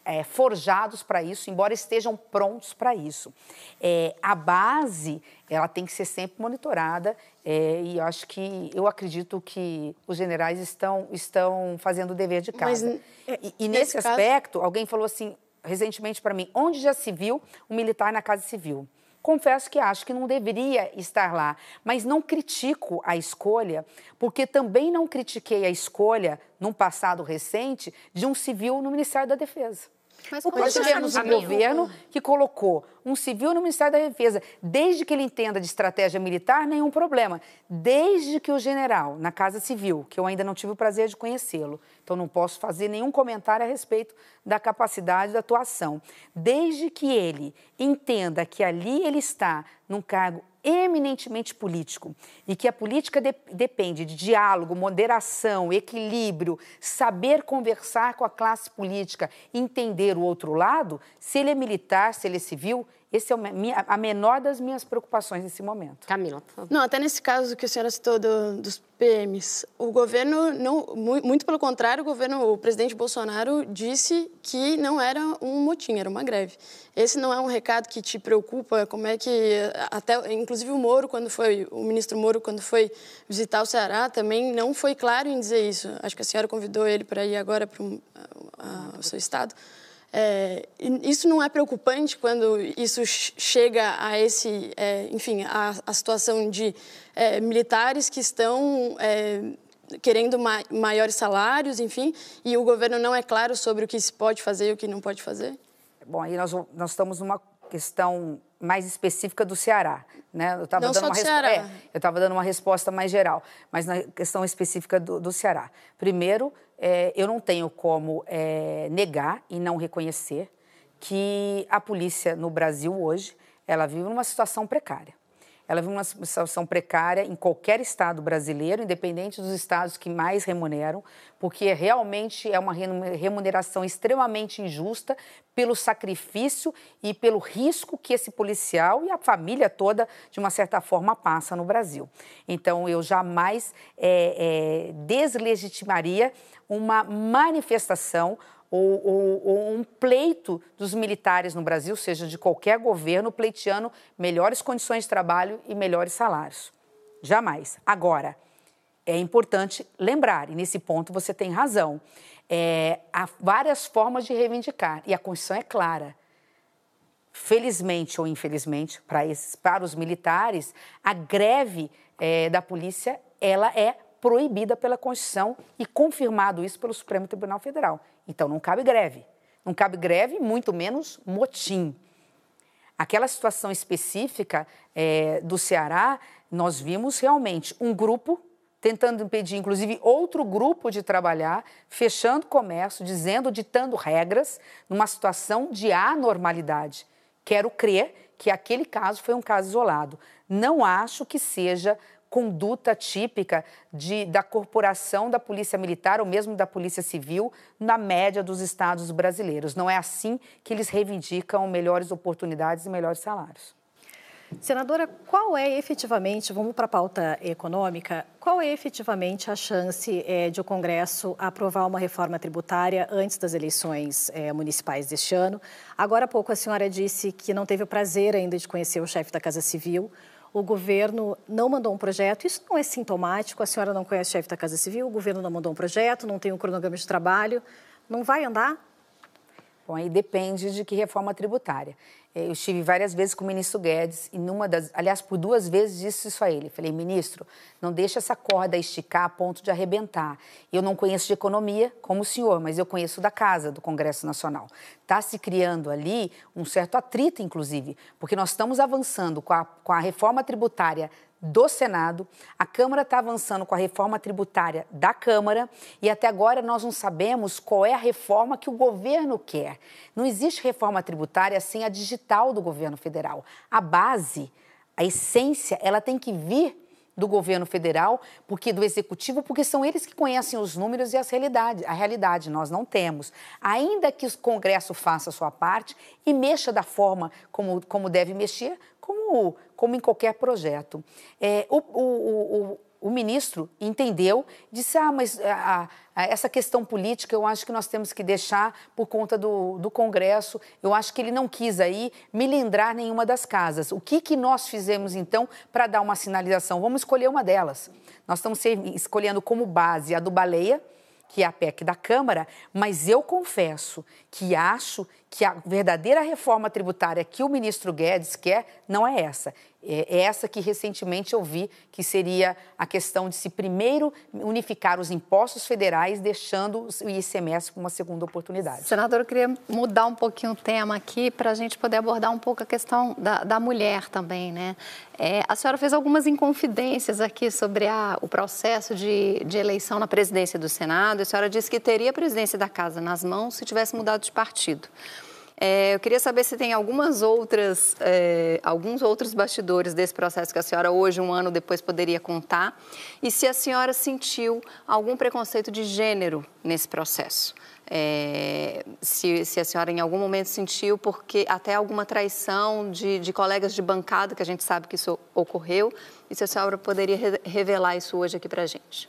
é, forjados para isso, embora estejam prontos para isso. É, a base ela tem que ser sempre monitorada é, e eu acho que eu acredito que os generais estão estão fazendo o dever de casa. Mas, é, e, e, nesse, nesse aspecto, caso... alguém falou assim recentemente para mim, onde já se viu um militar na Casa Civil? Confesso que acho que não deveria estar lá, mas não critico a escolha, porque também não critiquei a escolha, num passado recente, de um civil no Ministério da Defesa. Mas Nós tivemos um governo que colocou um civil no Ministério da Defesa. Desde que ele entenda de estratégia militar, nenhum problema. Desde que o general, na Casa Civil, que eu ainda não tive o prazer de conhecê-lo, então não posso fazer nenhum comentário a respeito da capacidade da atuação. Desde que ele entenda que ali ele está num cargo eminentemente político e que a política de, depende de diálogo, moderação, equilíbrio, saber conversar com a classe política, entender o outro lado, se ele é militar, se ele é civil, esse é a menor das minhas preocupações nesse momento. Camila, por favor. Não, até nesse caso que a senhora citou do, dos PMs, o governo, não, muito pelo contrário, o governo, o presidente Bolsonaro disse que não era um motim, era uma greve. Esse não é um recado que te preocupa? Como é que até, inclusive o Moro, quando foi o ministro Moro, quando foi visitar o Ceará, também não foi claro em dizer isso. Acho que a senhora convidou ele para ir agora para o seu estado. É, isso não é preocupante quando isso chega a esse, é, enfim, a, a, situação de é, militares que estão é, querendo ma maiores salários, enfim, e o governo não é claro sobre o que se pode fazer e o que não pode fazer? Bom, aí nós, nós estamos numa questão mais específica do Ceará, né? Eu estava dando uma resposta, é, eu estava dando uma resposta mais geral, mas na questão específica do, do Ceará. Primeiro, é, eu não tenho como é, negar e não reconhecer que a polícia no Brasil hoje ela vive numa situação precária. Ela vive numa situação precária em qualquer estado brasileiro, independente dos estados que mais remuneram, porque realmente é uma remuneração extremamente injusta pelo sacrifício e pelo risco que esse policial e a família toda, de uma certa forma, passa no Brasil. Então, eu jamais é, é, deslegitimaria uma manifestação ou, ou, ou, um pleito dos militares no Brasil, seja de qualquer governo, pleiteando melhores condições de trabalho e melhores salários. Jamais. Agora, é importante lembrar, e nesse ponto você tem razão, é, há várias formas de reivindicar, e a Constituição é clara. Felizmente ou infelizmente, para, esses, para os militares, a greve é, da polícia ela é proibida pela Constituição e confirmado isso pelo Supremo Tribunal Federal. Então não cabe greve. Não cabe greve, muito menos motim. Aquela situação específica é, do Ceará, nós vimos realmente um grupo tentando impedir, inclusive, outro grupo de trabalhar, fechando comércio, dizendo, ditando regras, numa situação de anormalidade. Quero crer que aquele caso foi um caso isolado. Não acho que seja conduta típica de, da corporação da Polícia Militar ou mesmo da Polícia Civil na média dos estados brasileiros. Não é assim que eles reivindicam melhores oportunidades e melhores salários. Senadora, qual é efetivamente, vamos para a pauta econômica, qual é efetivamente a chance é, de o Congresso aprovar uma reforma tributária antes das eleições é, municipais deste ano? Agora há pouco a senhora disse que não teve o prazer ainda de conhecer o chefe da Casa Civil. O governo não mandou um projeto. Isso não é sintomático? A senhora não conhece o chefe da Casa Civil, o governo não mandou um projeto, não tem um cronograma de trabalho. Não vai andar? Bom, aí depende de que reforma tributária. É, eu estive várias vezes com o ministro Guedes e numa das, aliás, por duas vezes disse isso a ele. Falei, ministro, não deixe essa corda esticar a ponto de arrebentar. Eu não conheço de economia como o senhor, mas eu conheço da casa do Congresso Nacional. Está se criando ali um certo atrito, inclusive, porque nós estamos avançando com a, com a reforma tributária do Senado, a Câmara está avançando com a reforma tributária da Câmara e até agora nós não sabemos qual é a reforma que o governo quer. Não existe reforma tributária sem a digital do governo federal. A base, a essência, ela tem que vir do governo federal, porque do executivo, porque são eles que conhecem os números e as realidade, a realidade. Nós não temos. Ainda que o Congresso faça a sua parte e mexa da forma como, como deve mexer, como, como em qualquer projeto. É, o, o, o, o, ministro entendeu, disse: ah, mas a, a, essa questão política eu acho que nós temos que deixar por conta do, do Congresso. Eu acho que ele não quis aí milindrar nenhuma das casas. O que, que nós fizemos então para dar uma sinalização? Vamos escolher uma delas. Nós estamos escolhendo como base a do Baleia que é a PEC da Câmara, mas eu confesso que acho que a verdadeira reforma tributária que o ministro Guedes quer não é essa. É, é essa que recentemente eu vi que seria a questão de se primeiro unificar os impostos federais, deixando o ICMS para uma segunda oportunidade. Senador, eu queria mudar um pouquinho o tema aqui para a gente poder abordar um pouco a questão da, da mulher também, né? É, a senhora fez algumas inconfidências aqui sobre a, o processo de, de eleição na presidência do Senado. A senhora disse que teria a presidência da Casa nas mãos se tivesse mudado de partido. É, eu queria saber se tem algumas outras, é, alguns outros bastidores desse processo que a senhora hoje, um ano depois, poderia contar e se a senhora sentiu algum preconceito de gênero nesse processo. É, se, se, a senhora em algum momento sentiu, porque até alguma traição de, de, colegas de bancada, que a gente sabe que isso ocorreu, e se a senhora poderia re revelar isso hoje aqui para a gente.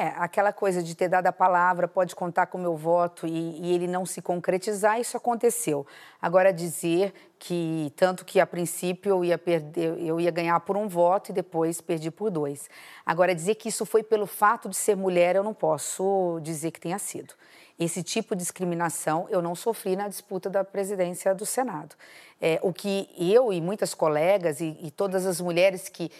É, aquela coisa de ter dado a palavra, pode contar com o meu voto e, e, ele não se concretizar, isso aconteceu. Agora, dizer que, tanto que a princípio eu ia, perder, eu ia ganhar por um voto e depois perdi por dois. Agora, dizer que isso foi pelo fato de ser mulher, eu não posso dizer que tenha sido. Esse tipo de discriminação eu não sofri na disputa da presidência do Senado. É, o que eu e muitas colegas e, e todas as mulheres que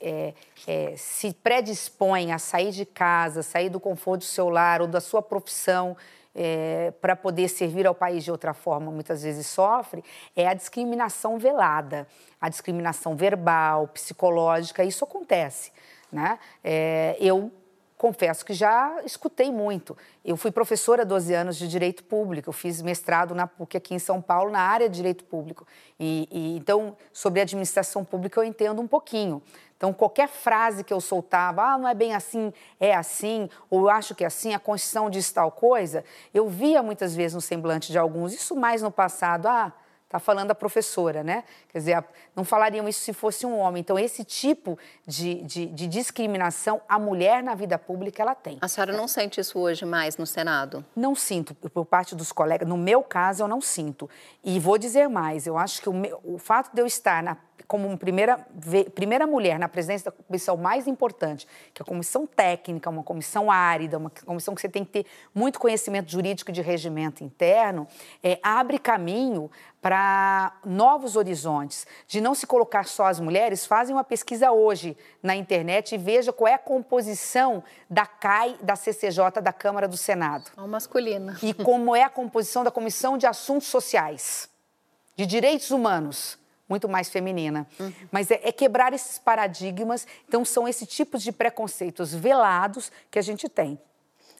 é, é, se predispõem a sair de casa, sair do conforto do seu lar ou da sua profissão é, para poder servir ao país de outra forma, muitas vezes sofre, é a discriminação velada, a discriminação verbal, psicológica, isso acontece. Né? É, eu confesso que já escutei muito. Eu fui professora há 12 anos de Direito Público, eu fiz mestrado na PUC aqui em São Paulo, na área de Direito Público. E, e, então, sobre administração pública eu entendo um pouquinho. Então, qualquer frase que eu soltava, ah, não é bem assim, é assim, ou eu acho que é assim, a Constituição diz tal coisa, eu via muitas vezes no semblante de alguns, isso mais no passado, ah, Está falando a professora, né? Quer dizer, não falariam isso se fosse um homem. Então, esse tipo de, de, de, discriminação, a mulher na vida pública, ela tem. A senhora não sente isso hoje mais no Senado? Não sinto, por parte dos colegas. No meu caso, eu não sinto. E vou dizer mais, eu acho que o, meu, o fato de eu estar na como primeira, primeira mulher na presidência da comissão mais importante, que é a comissão técnica, uma comissão árida, uma comissão que você tem que ter muito conhecimento jurídico de regimento interno, é, abre caminho para novos horizontes, de não se colocar só as mulheres. Fazem uma pesquisa hoje na internet e veja qual é a composição da CAI, da CCJ, da Câmara do Senado. Ao masculina. E como é a composição da Comissão de Assuntos Sociais, de Direitos Humanos muito mais feminina. Uhum. Mas é, é, quebrar esses paradigmas. Então, são esses tipos de preconceitos velados que a gente tem.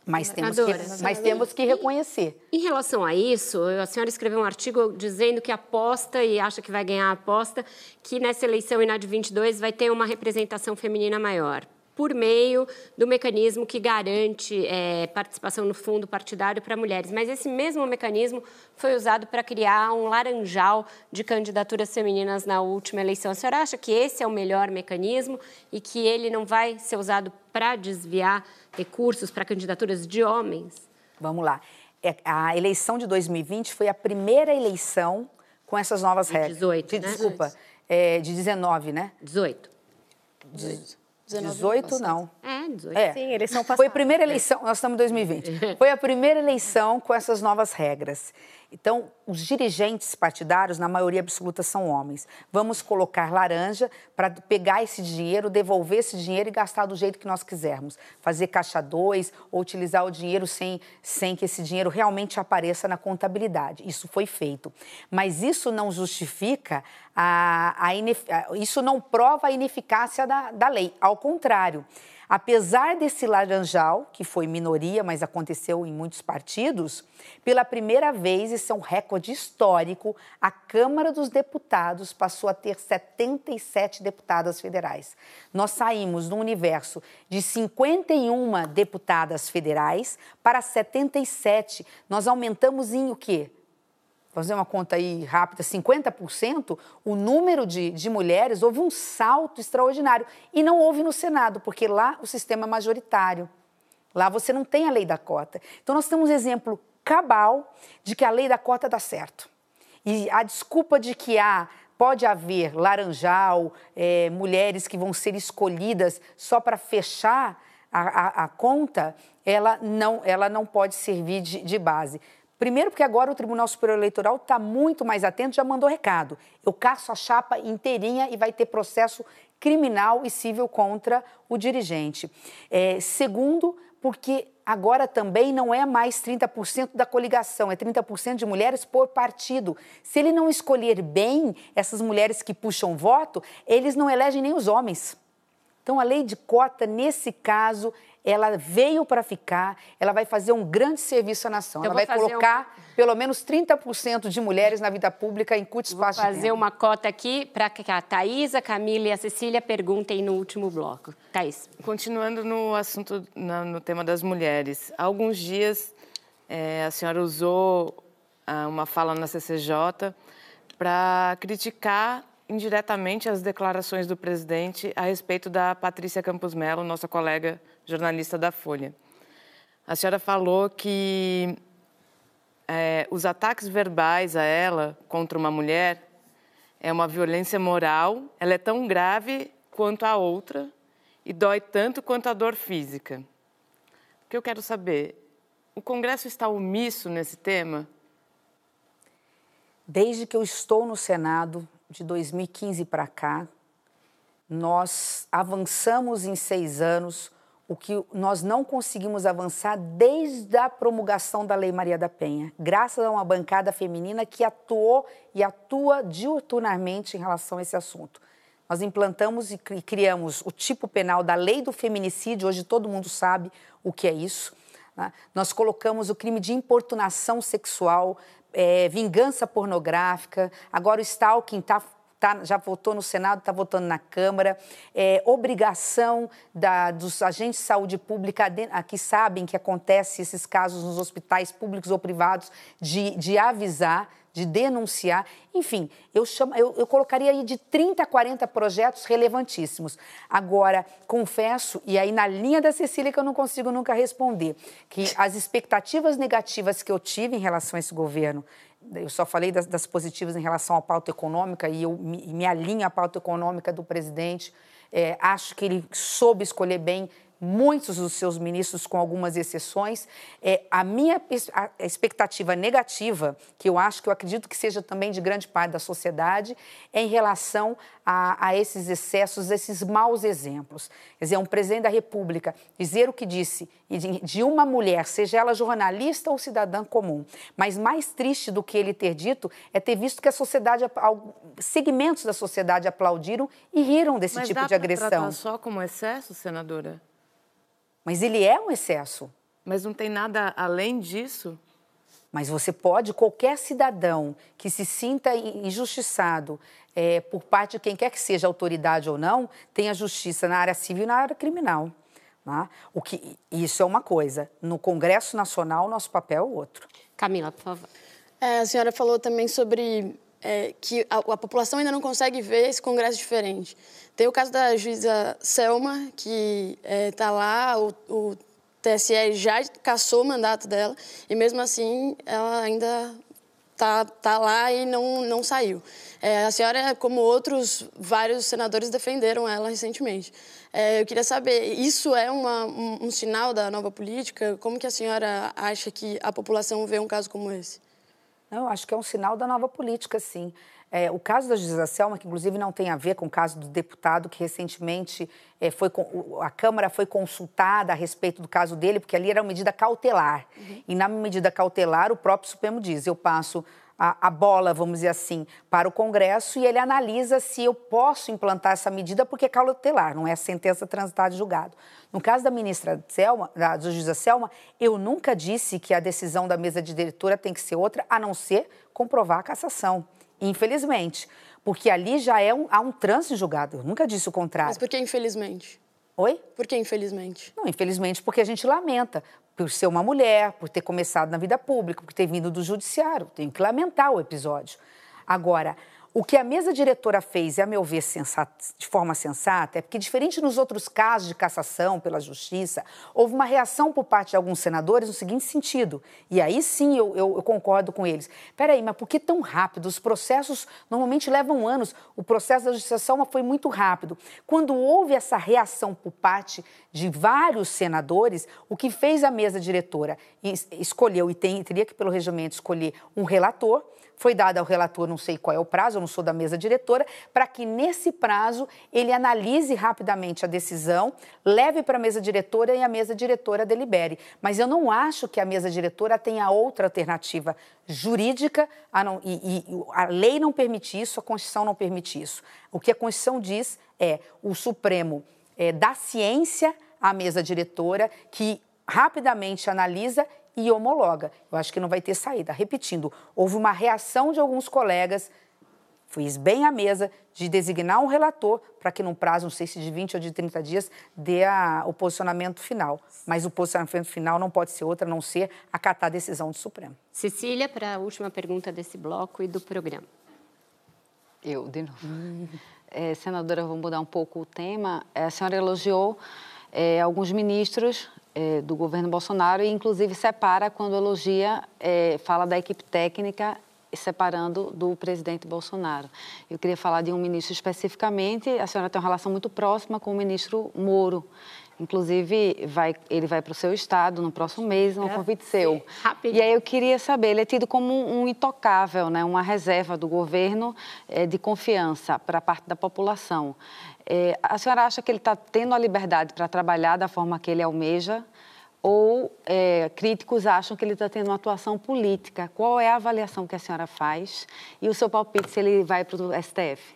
Mas temos, que, mas temos que reconhecer. Em relação a isso, a senhora escreveu um artigo dizendo que aposta e acha que vai ganhar a aposta que nessa eleição e na de 22 vai ter uma representação feminina maior por meio do mecanismo que garante é, participação no fundo partidário para mulheres. Mas esse mesmo mecanismo foi usado para criar um laranjal de candidaturas femininas na última eleição. A senhora acha que esse é o melhor mecanismo e que ele não vai ser usado para desviar recursos para candidaturas de homens? Vamos lá. É, a eleição de 2020 foi a primeira eleição com essas novas regras. 18, de, né? Desculpa, é, de 19, né? 18. 18. 18 não. É, 18. É. Sim, eleição passada. Foi a primeira eleição, nós estamos em 2020. Foi a primeira eleição com essas novas regras. Então, os dirigentes partidários, na maioria absoluta, são homens. Vamos colocar laranja para pegar esse dinheiro, devolver esse dinheiro e gastar do jeito que nós quisermos. Fazer caixa 2 ou utilizar o dinheiro sem, sem que esse dinheiro realmente apareça na contabilidade. Isso foi feito. Mas isso não justifica a, a inef... isso não prova a ineficácia da, da lei. Ao contrário. Apesar desse laranjal, que foi minoria, mas aconteceu em muitos partidos, pela primeira vez, isso é um recorde histórico, a Câmara dos Deputados passou a ter 77 deputadas federais. Nós saímos no universo de 51 deputadas federais para 77. Nós aumentamos em o quê? Fazer uma conta aí rápida, 50%, o número de, de mulheres, houve um salto extraordinário. E não houve no Senado, porque lá o sistema é majoritário. Lá você não tem a lei da cota. Então nós temos um exemplo cabal de que a lei da cota dá certo. E a desculpa de que há pode haver laranjal, é, mulheres que vão ser escolhidas só para fechar a, a, a, conta, ela não, ela não pode servir de, de base. Primeiro, porque agora o Tribunal Superior Eleitoral está muito mais atento, já mandou recado. Eu caço a chapa inteirinha e vai ter processo criminal e civil contra o dirigente. É, segundo, porque agora também não é mais 30% da coligação, é 30% de mulheres por partido. Se ele não escolher bem essas mulheres que puxam voto, eles não elegem nem os homens. Então, a lei de cota, nesse caso, ela veio para ficar, ela vai fazer um grande serviço à nação. Eu ela vai colocar um... pelo menos 30% de mulheres na vida pública em curto espaço vou fazer uma cota aqui para que a Thaís, a Camila e a Cecília perguntem no último bloco. Thaís. Continuando no assunto, no tema das mulheres. Há alguns dias é, a senhora usou ah, uma fala na CCJ para criticar indiretamente as declarações do presidente a respeito da Patrícia Campos Melo, nossa colega jornalista da Folha. A senhora falou que é, os ataques verbais a ela contra uma mulher é uma violência moral, ela é tão grave quanto a outra e dói tanto quanto a dor física. O que eu quero saber, o Congresso está omisso nesse tema? Desde que eu estou no Senado, de 2015 para cá, nós avançamos em seis anos o que nós não conseguimos avançar desde a promulgação da Lei Maria da Penha, graças a uma bancada feminina que atuou e atua diuturnamente em relação a esse assunto. Nós implantamos e criamos o tipo penal da lei do feminicídio, hoje todo mundo sabe o que é isso. Né? Nós colocamos o crime de importunação sexual, é, vingança pornográfica, agora o stalking está Tá, já votou no Senado, está votando na Câmara. É, obrigação da, dos agentes de saúde pública, que sabem que acontece esses casos nos hospitais públicos ou privados, de, de avisar, de denunciar. Enfim, eu, chamo, eu, eu colocaria aí de 30 a 40 projetos relevantíssimos. Agora, confesso, e aí na linha da Cecília que eu não consigo nunca responder, que as expectativas negativas que eu tive em relação a esse governo eu só falei das, das, positivas em relação à pauta econômica e eu me, me alinho à pauta econômica do presidente. É, acho que ele soube escolher bem muitos dos seus ministros, com algumas exceções. É, a minha a expectativa negativa, que eu acho que eu acredito que seja também de grande parte da sociedade, é em relação a, a esses excessos, esses maus exemplos. Quer dizer, um presidente da República dizer o que disse de, uma mulher, seja ela jornalista ou cidadã comum, mas mais triste do que ele ter dito é ter visto que a sociedade, segmentos da sociedade aplaudiram e riram desse mas tipo de agressão. Mas só como excesso, senadora? Mas ele é um excesso. Mas não tem nada além disso? Mas você pode, qualquer cidadão que se sinta injustiçado é, por parte de quem quer que seja autoridade ou não, tem a justiça na área civil e na área criminal. Né? O que, isso é uma coisa. No Congresso Nacional, nosso papel é outro. Camila, por favor. É, a senhora falou também sobre é, que a, a, população ainda não consegue ver esse Congresso diferente. Tem o caso da juíza Selma, que está é, lá, o, o TSE já cassou o mandato dela e mesmo assim ela ainda tá, tá lá e não, não saiu. É, a senhora, como outros vários senadores, defenderam ela recentemente. É, eu queria saber, isso é uma, um, um, sinal da nova política? Como que a senhora acha que a população vê um caso como esse? Não, acho que é um sinal da nova política, sim. É, o caso da Gisela Selma, que inclusive não tem a ver com o caso do deputado que recentemente é, foi a Câmara foi consultada a respeito do caso dele, porque ali era uma medida cautelar. Uhum. E na medida cautelar, o próprio Supremo diz: eu passo a, a, bola, vamos dizer assim, para o Congresso e ele analisa se eu posso implantar essa medida porque é cautelar, não é sentença transitada de julgado. No caso da ministra Selma, da juíza Selma, eu nunca disse que a decisão da mesa de diretora tem que ser outra, a não ser comprovar a cassação infelizmente. Porque ali já é um, há um trânsito julgado. Eu nunca disse o contrário. Mas por que infelizmente? Oi? Por que infelizmente? Não, infelizmente porque a gente lamenta por ser uma mulher, por ter começado na vida pública, por ter vindo do judiciário. Tenho que lamentar o episódio. Agora, o que a mesa diretora fez, e a meu ver de forma sensata, é porque, diferente nos outros casos de cassação pela justiça, houve uma reação por parte de alguns senadores no seguinte sentido, e aí sim eu, eu, eu concordo com eles. Peraí, mas por que tão rápido? Os processos normalmente levam anos, o processo da justiça foi muito rápido. Quando houve essa reação por parte de vários senadores, o que fez a mesa diretora? Escolheu, e tem, teria que, pelo regimento, escolher um relator foi dado ao relator, não sei qual é o prazo, eu não sou da mesa diretora, para que nesse prazo ele analise rapidamente a decisão, leve para a mesa diretora e a mesa diretora delibere. Mas eu não acho que a mesa diretora tenha outra alternativa jurídica, a não, e, e a lei não permite isso, a Constituição não permite isso. O que a Constituição diz é o Supremo é, dá ciência à mesa diretora que rapidamente analisa e homologa. Eu acho que não vai ter saída. Repetindo, houve uma reação de alguns colegas, fiz bem a mesa, de designar um relator para que, num prazo, não sei se de 20 ou de 30 dias, dê a, o posicionamento final. Mas o posicionamento final não pode ser outra, a não ser acatar a decisão do Supremo. Cecília, para a última pergunta desse bloco e do programa. Eu, de novo. É, senadora, vou mudar um pouco o tema. É, a senhora elogiou é, alguns ministros é, do governo Bolsonaro e, inclusive, separa quando elogia, é, fala da equipe técnica separando do presidente Bolsonaro. Eu queria falar de um ministro especificamente. A senhora tem uma relação muito próxima com o ministro Moro. Inclusive, vai, ele vai para o seu estado no próximo mês, um é, convite seu. Rápido. E aí eu queria saber, ele é tido como um intocável, né, uma reserva do governo é, de confiança para a parte da população. É, a senhora acha que ele está tendo a liberdade para trabalhar da forma que ele almeja? Ou é, críticos acham que ele está tendo uma atuação política? Qual é a avaliação que a senhora faz? E o seu palpite se ele vai para o STF?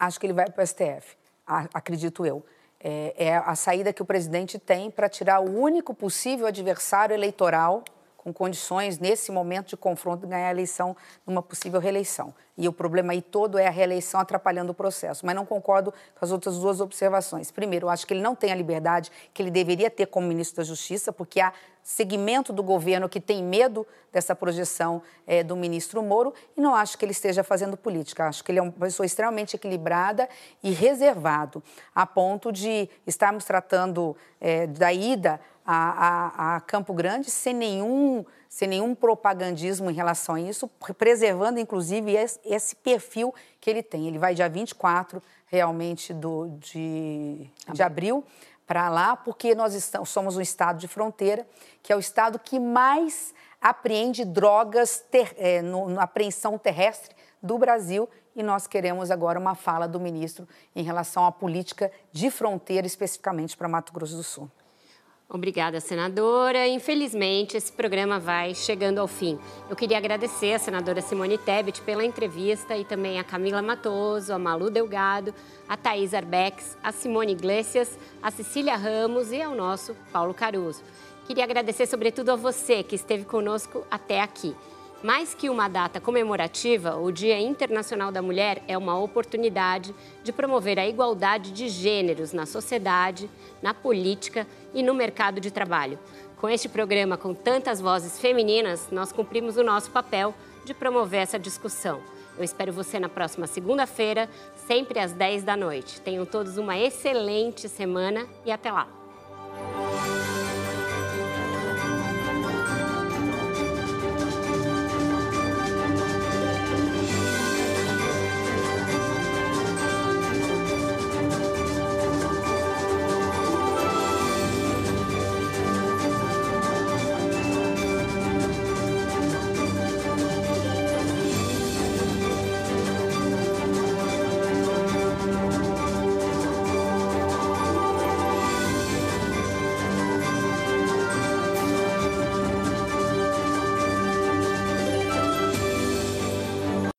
Acho que ele vai para o STF, acredito eu. É, é a saída que o presidente tem para tirar o único possível adversário eleitoral com condições, nesse momento de confronto, de ganhar a eleição numa possível reeleição. E o problema aí todo é a reeleição atrapalhando o processo. Mas não concordo com as outras duas observações. Primeiro, eu acho que ele não tem a liberdade que ele deveria ter como ministro da Justiça, porque há segmento do governo que tem medo dessa projeção é, do ministro Moro e não acho que ele esteja fazendo política. Acho que ele é uma pessoa extremamente equilibrada e reservado, a ponto de estarmos tratando é, da ida a, a, a Campo Grande sem nenhum, sem nenhum propagandismo em relação a isso, preservando inclusive esse, esse perfil que ele tem. Ele vai dia 24 realmente do, de, de abril para lá, porque nós estamos, somos um estado de fronteira, que é o estado que mais apreende drogas ter, é, no, na apreensão terrestre do Brasil e nós queremos agora uma fala do ministro em relação à política de fronteira, especificamente para Mato Grosso do Sul. Obrigada, senadora. Infelizmente, esse programa vai chegando ao fim. Eu queria agradecer a senadora Simone Tebet pela entrevista e também a Camila Matoso, a Malu Delgado, a Thaís Arbex, a Simone Iglesias, a Cecília Ramos e ao nosso Paulo Caruso. Queria agradecer sobretudo a você que esteve conosco até aqui. Mais que uma data comemorativa, o Dia Internacional da Mulher é uma oportunidade de promover a igualdade de gêneros na sociedade, na política e no mercado de trabalho. Com este programa com tantas vozes femininas, nós cumprimos o nosso papel de promover essa discussão. Eu espero você na próxima segunda-feira, sempre às 10 da noite. Tenham todos uma excelente semana e até lá!